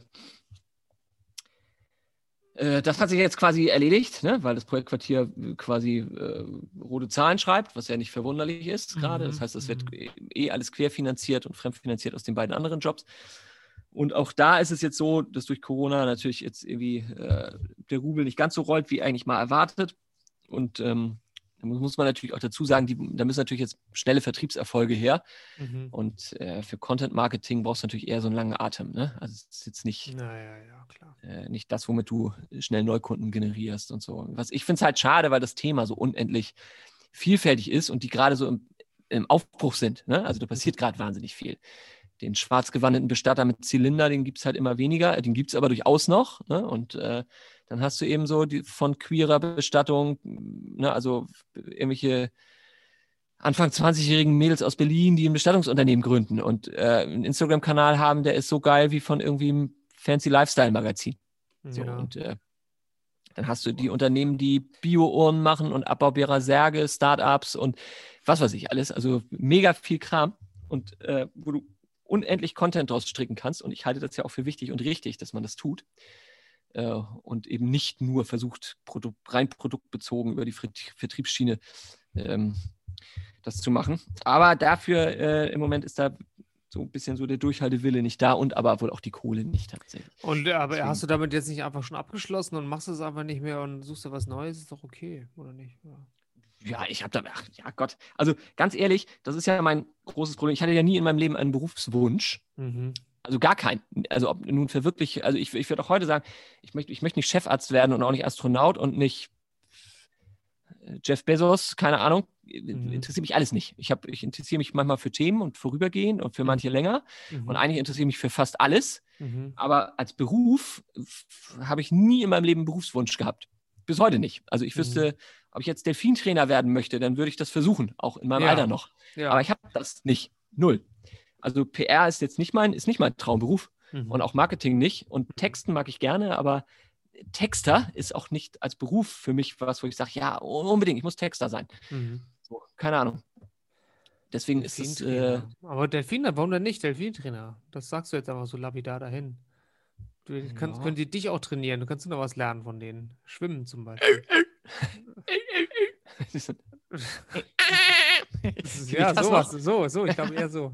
äh, das hat sich jetzt quasi erledigt, ne, weil das Projektquartier quasi äh, rote Zahlen schreibt, was ja nicht verwunderlich ist gerade. Mhm, Das heißt, das wird mhm. eh- eh alles querfinanziert und fremdfinanziert aus den beiden anderen Jobs. Und auch da ist es jetzt so, dass durch Corona natürlich jetzt irgendwie äh, der Rubel nicht ganz so rollt, wie eigentlich mal erwartet. Und ähm, da muss man natürlich auch dazu sagen, die, da müssen natürlich jetzt schnelle Vertriebserfolge her. Mhm. Und äh, für Content Marketing brauchst du natürlich eher so einen langen Atem. Ne? Also es ist jetzt nicht, Naja, ja, klar. äh, nicht das, womit du schnell Neukunden generierst und so. Was ich finde es halt schade, weil das Thema so unendlich vielfältig ist und die gerade so im, im Aufbruch sind. Ne? Also da passiert gerade wahnsinnig viel. Den schwarz gewandeten Bestatter mit Zylinder, den gibt es halt immer weniger, den gibt es aber durchaus noch. Ne? Und äh, dann hast du eben so die, von queerer Bestattung, ne? also irgendwelche Anfang 20-jährigen Mädels aus Berlin, die ein Bestattungsunternehmen gründen und äh, einen Instagram-Kanal haben, der ist so geil wie von irgendwie einem fancy Lifestyle-Magazin. So, ja. Und äh, dann hast du die Unternehmen, die Bio-Uhren machen und abbaubare Särge, Startups und was weiß ich alles. Also mega viel Kram und äh, wo du unendlich Content draus stricken kannst. Und ich halte das ja auch für wichtig und richtig, dass man das tut. Äh, und eben nicht nur versucht, Produ rein produktbezogen über die Vert- Vertriebsschiene ähm, das zu machen. Aber dafür äh, im Moment ist da so ein bisschen so der Durchhaltewille nicht da und aber wohl auch die Kohle nicht tatsächlich. Und äh, aber Deswegen- hast du damit jetzt nicht einfach schon abgeschlossen und machst es einfach nicht mehr und suchst dir was Neues? Ist doch okay, oder nicht? Ja. Ja, ich habe da, ach, ja Gott. Also ganz ehrlich, das ist ja mein großes Problem. Ich hatte ja nie in meinem Leben einen Berufswunsch. Mhm. Also gar keinen. Also ob nun für wirklich, also ich, ich würde auch heute sagen, ich möchte, ich möchte nicht Chefarzt werden und auch nicht Astronaut und nicht äh, Jeff Bezos, keine Ahnung. Mhm. Interessiert mich alles nicht. Ich, hab, ich interessiere mich manchmal für Themen und vorübergehend und für manche länger. Mhm. Und eigentlich interessiere ich mich für fast alles. Mhm. Aber als Beruf habe ich nie in meinem Leben einen Berufswunsch gehabt. Bis heute nicht. Also ich Mhm. wüsste, ob ich jetzt Delfintrainer werden möchte, dann würde ich das versuchen, auch in meinem Ja. Alter noch. Ja. Aber ich habe das nicht. Null. Also PR ist jetzt nicht mein, ist nicht mein Traumberuf Mhm. und auch Marketing nicht. Und Texten mag ich gerne, aber Texter ist auch nicht als Beruf für mich was, wo ich sage, ja, unbedingt, ich muss Texter sein. Mhm. So, keine Ahnung. Deswegen ist es, äh. Aber Delfiner, warum denn nicht Delfintrainer? Das sagst du jetzt einfach so lapidar dahin. Du kannst, Ja. können die dich auch trainieren. Du kannst noch was lernen von denen. Schwimmen zum Beispiel. Wie ja, das sowas. So, so. Ich glaube eher so.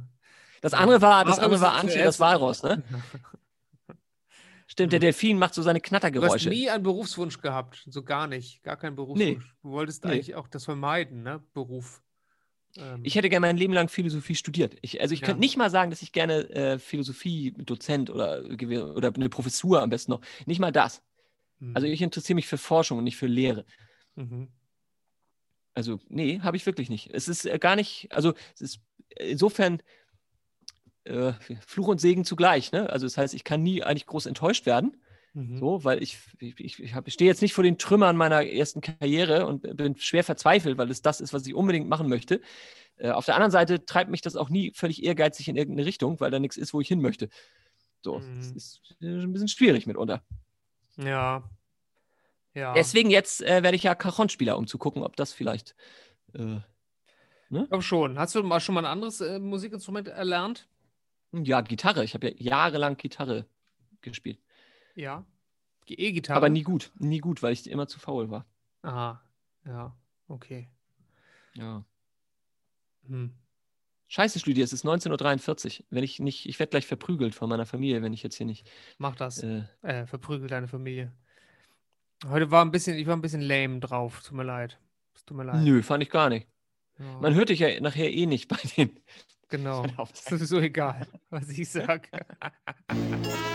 Das andere war, das andere war Antje, das Walross, ne? Stimmt, der Delfin macht so seine Du hast Knattergeräusche. nie einen Berufswunsch gehabt. So gar nicht. Gar keinen Berufswunsch. Du wolltest Nee. eigentlich auch das vermeiden, ne? Beruf. Ähm, Ich hätte gerne mein Leben lang Philosophie studiert. Ich, also ich Ja. könnte nicht mal sagen, dass ich gerne äh, Philosophie-Dozent oder, oder eine Professur am besten noch. Nicht mal das. hm, Also ich interessiere mich für Forschung und nicht für Lehre. mhm. Also nee, habe ich wirklich nicht. Es ist äh, gar nicht, also es ist insofern äh, Fluch und Segen zugleich. Ne? Also das heißt, ich kann nie eigentlich groß enttäuscht werden. Mhm. So, weil ich, ich, ich, ich, hab- ich stehe jetzt nicht vor den Trümmern meiner ersten Karriere und bin schwer verzweifelt, weil es das ist, was ich unbedingt machen möchte. Äh, auf der anderen Seite treibt mich das auch nie völlig ehrgeizig in irgendeine Richtung, weil da nichts ist, wo ich hin möchte. So, das Mhm. ist äh, ein bisschen schwierig mitunter. Ja. Ja. Deswegen jetzt äh, werde ich ja Cajon-Spieler, um zu gucken, ob das vielleicht. Äh, Ich glaube schon. Hast du mal schon mal ein anderes äh, Musikinstrument erlernt? Ja, Gitarre. Ich habe ja jahrelang Gitarre gespielt. Ja. E-Gitarre. Aber nie gut. Nie gut, weil ich immer zu faul war. Aha. Ja. Okay. Ja. Hm. Scheiße, Studier, es ist 19.43 Uhr. Wenn ich nicht, ich werde gleich verprügelt von meiner Familie, wenn ich jetzt hier nicht. Mach das. Äh, Äh, verprügel deine Familie. Heute war ein bisschen, ich war ein bisschen lame drauf. Tut mir leid. Es tut mir leid. nö, fand ich gar nicht. Ja, Man hört dich ja nachher eh nicht bei den. Genau. Auf- Ist sowieso egal, was ich sage.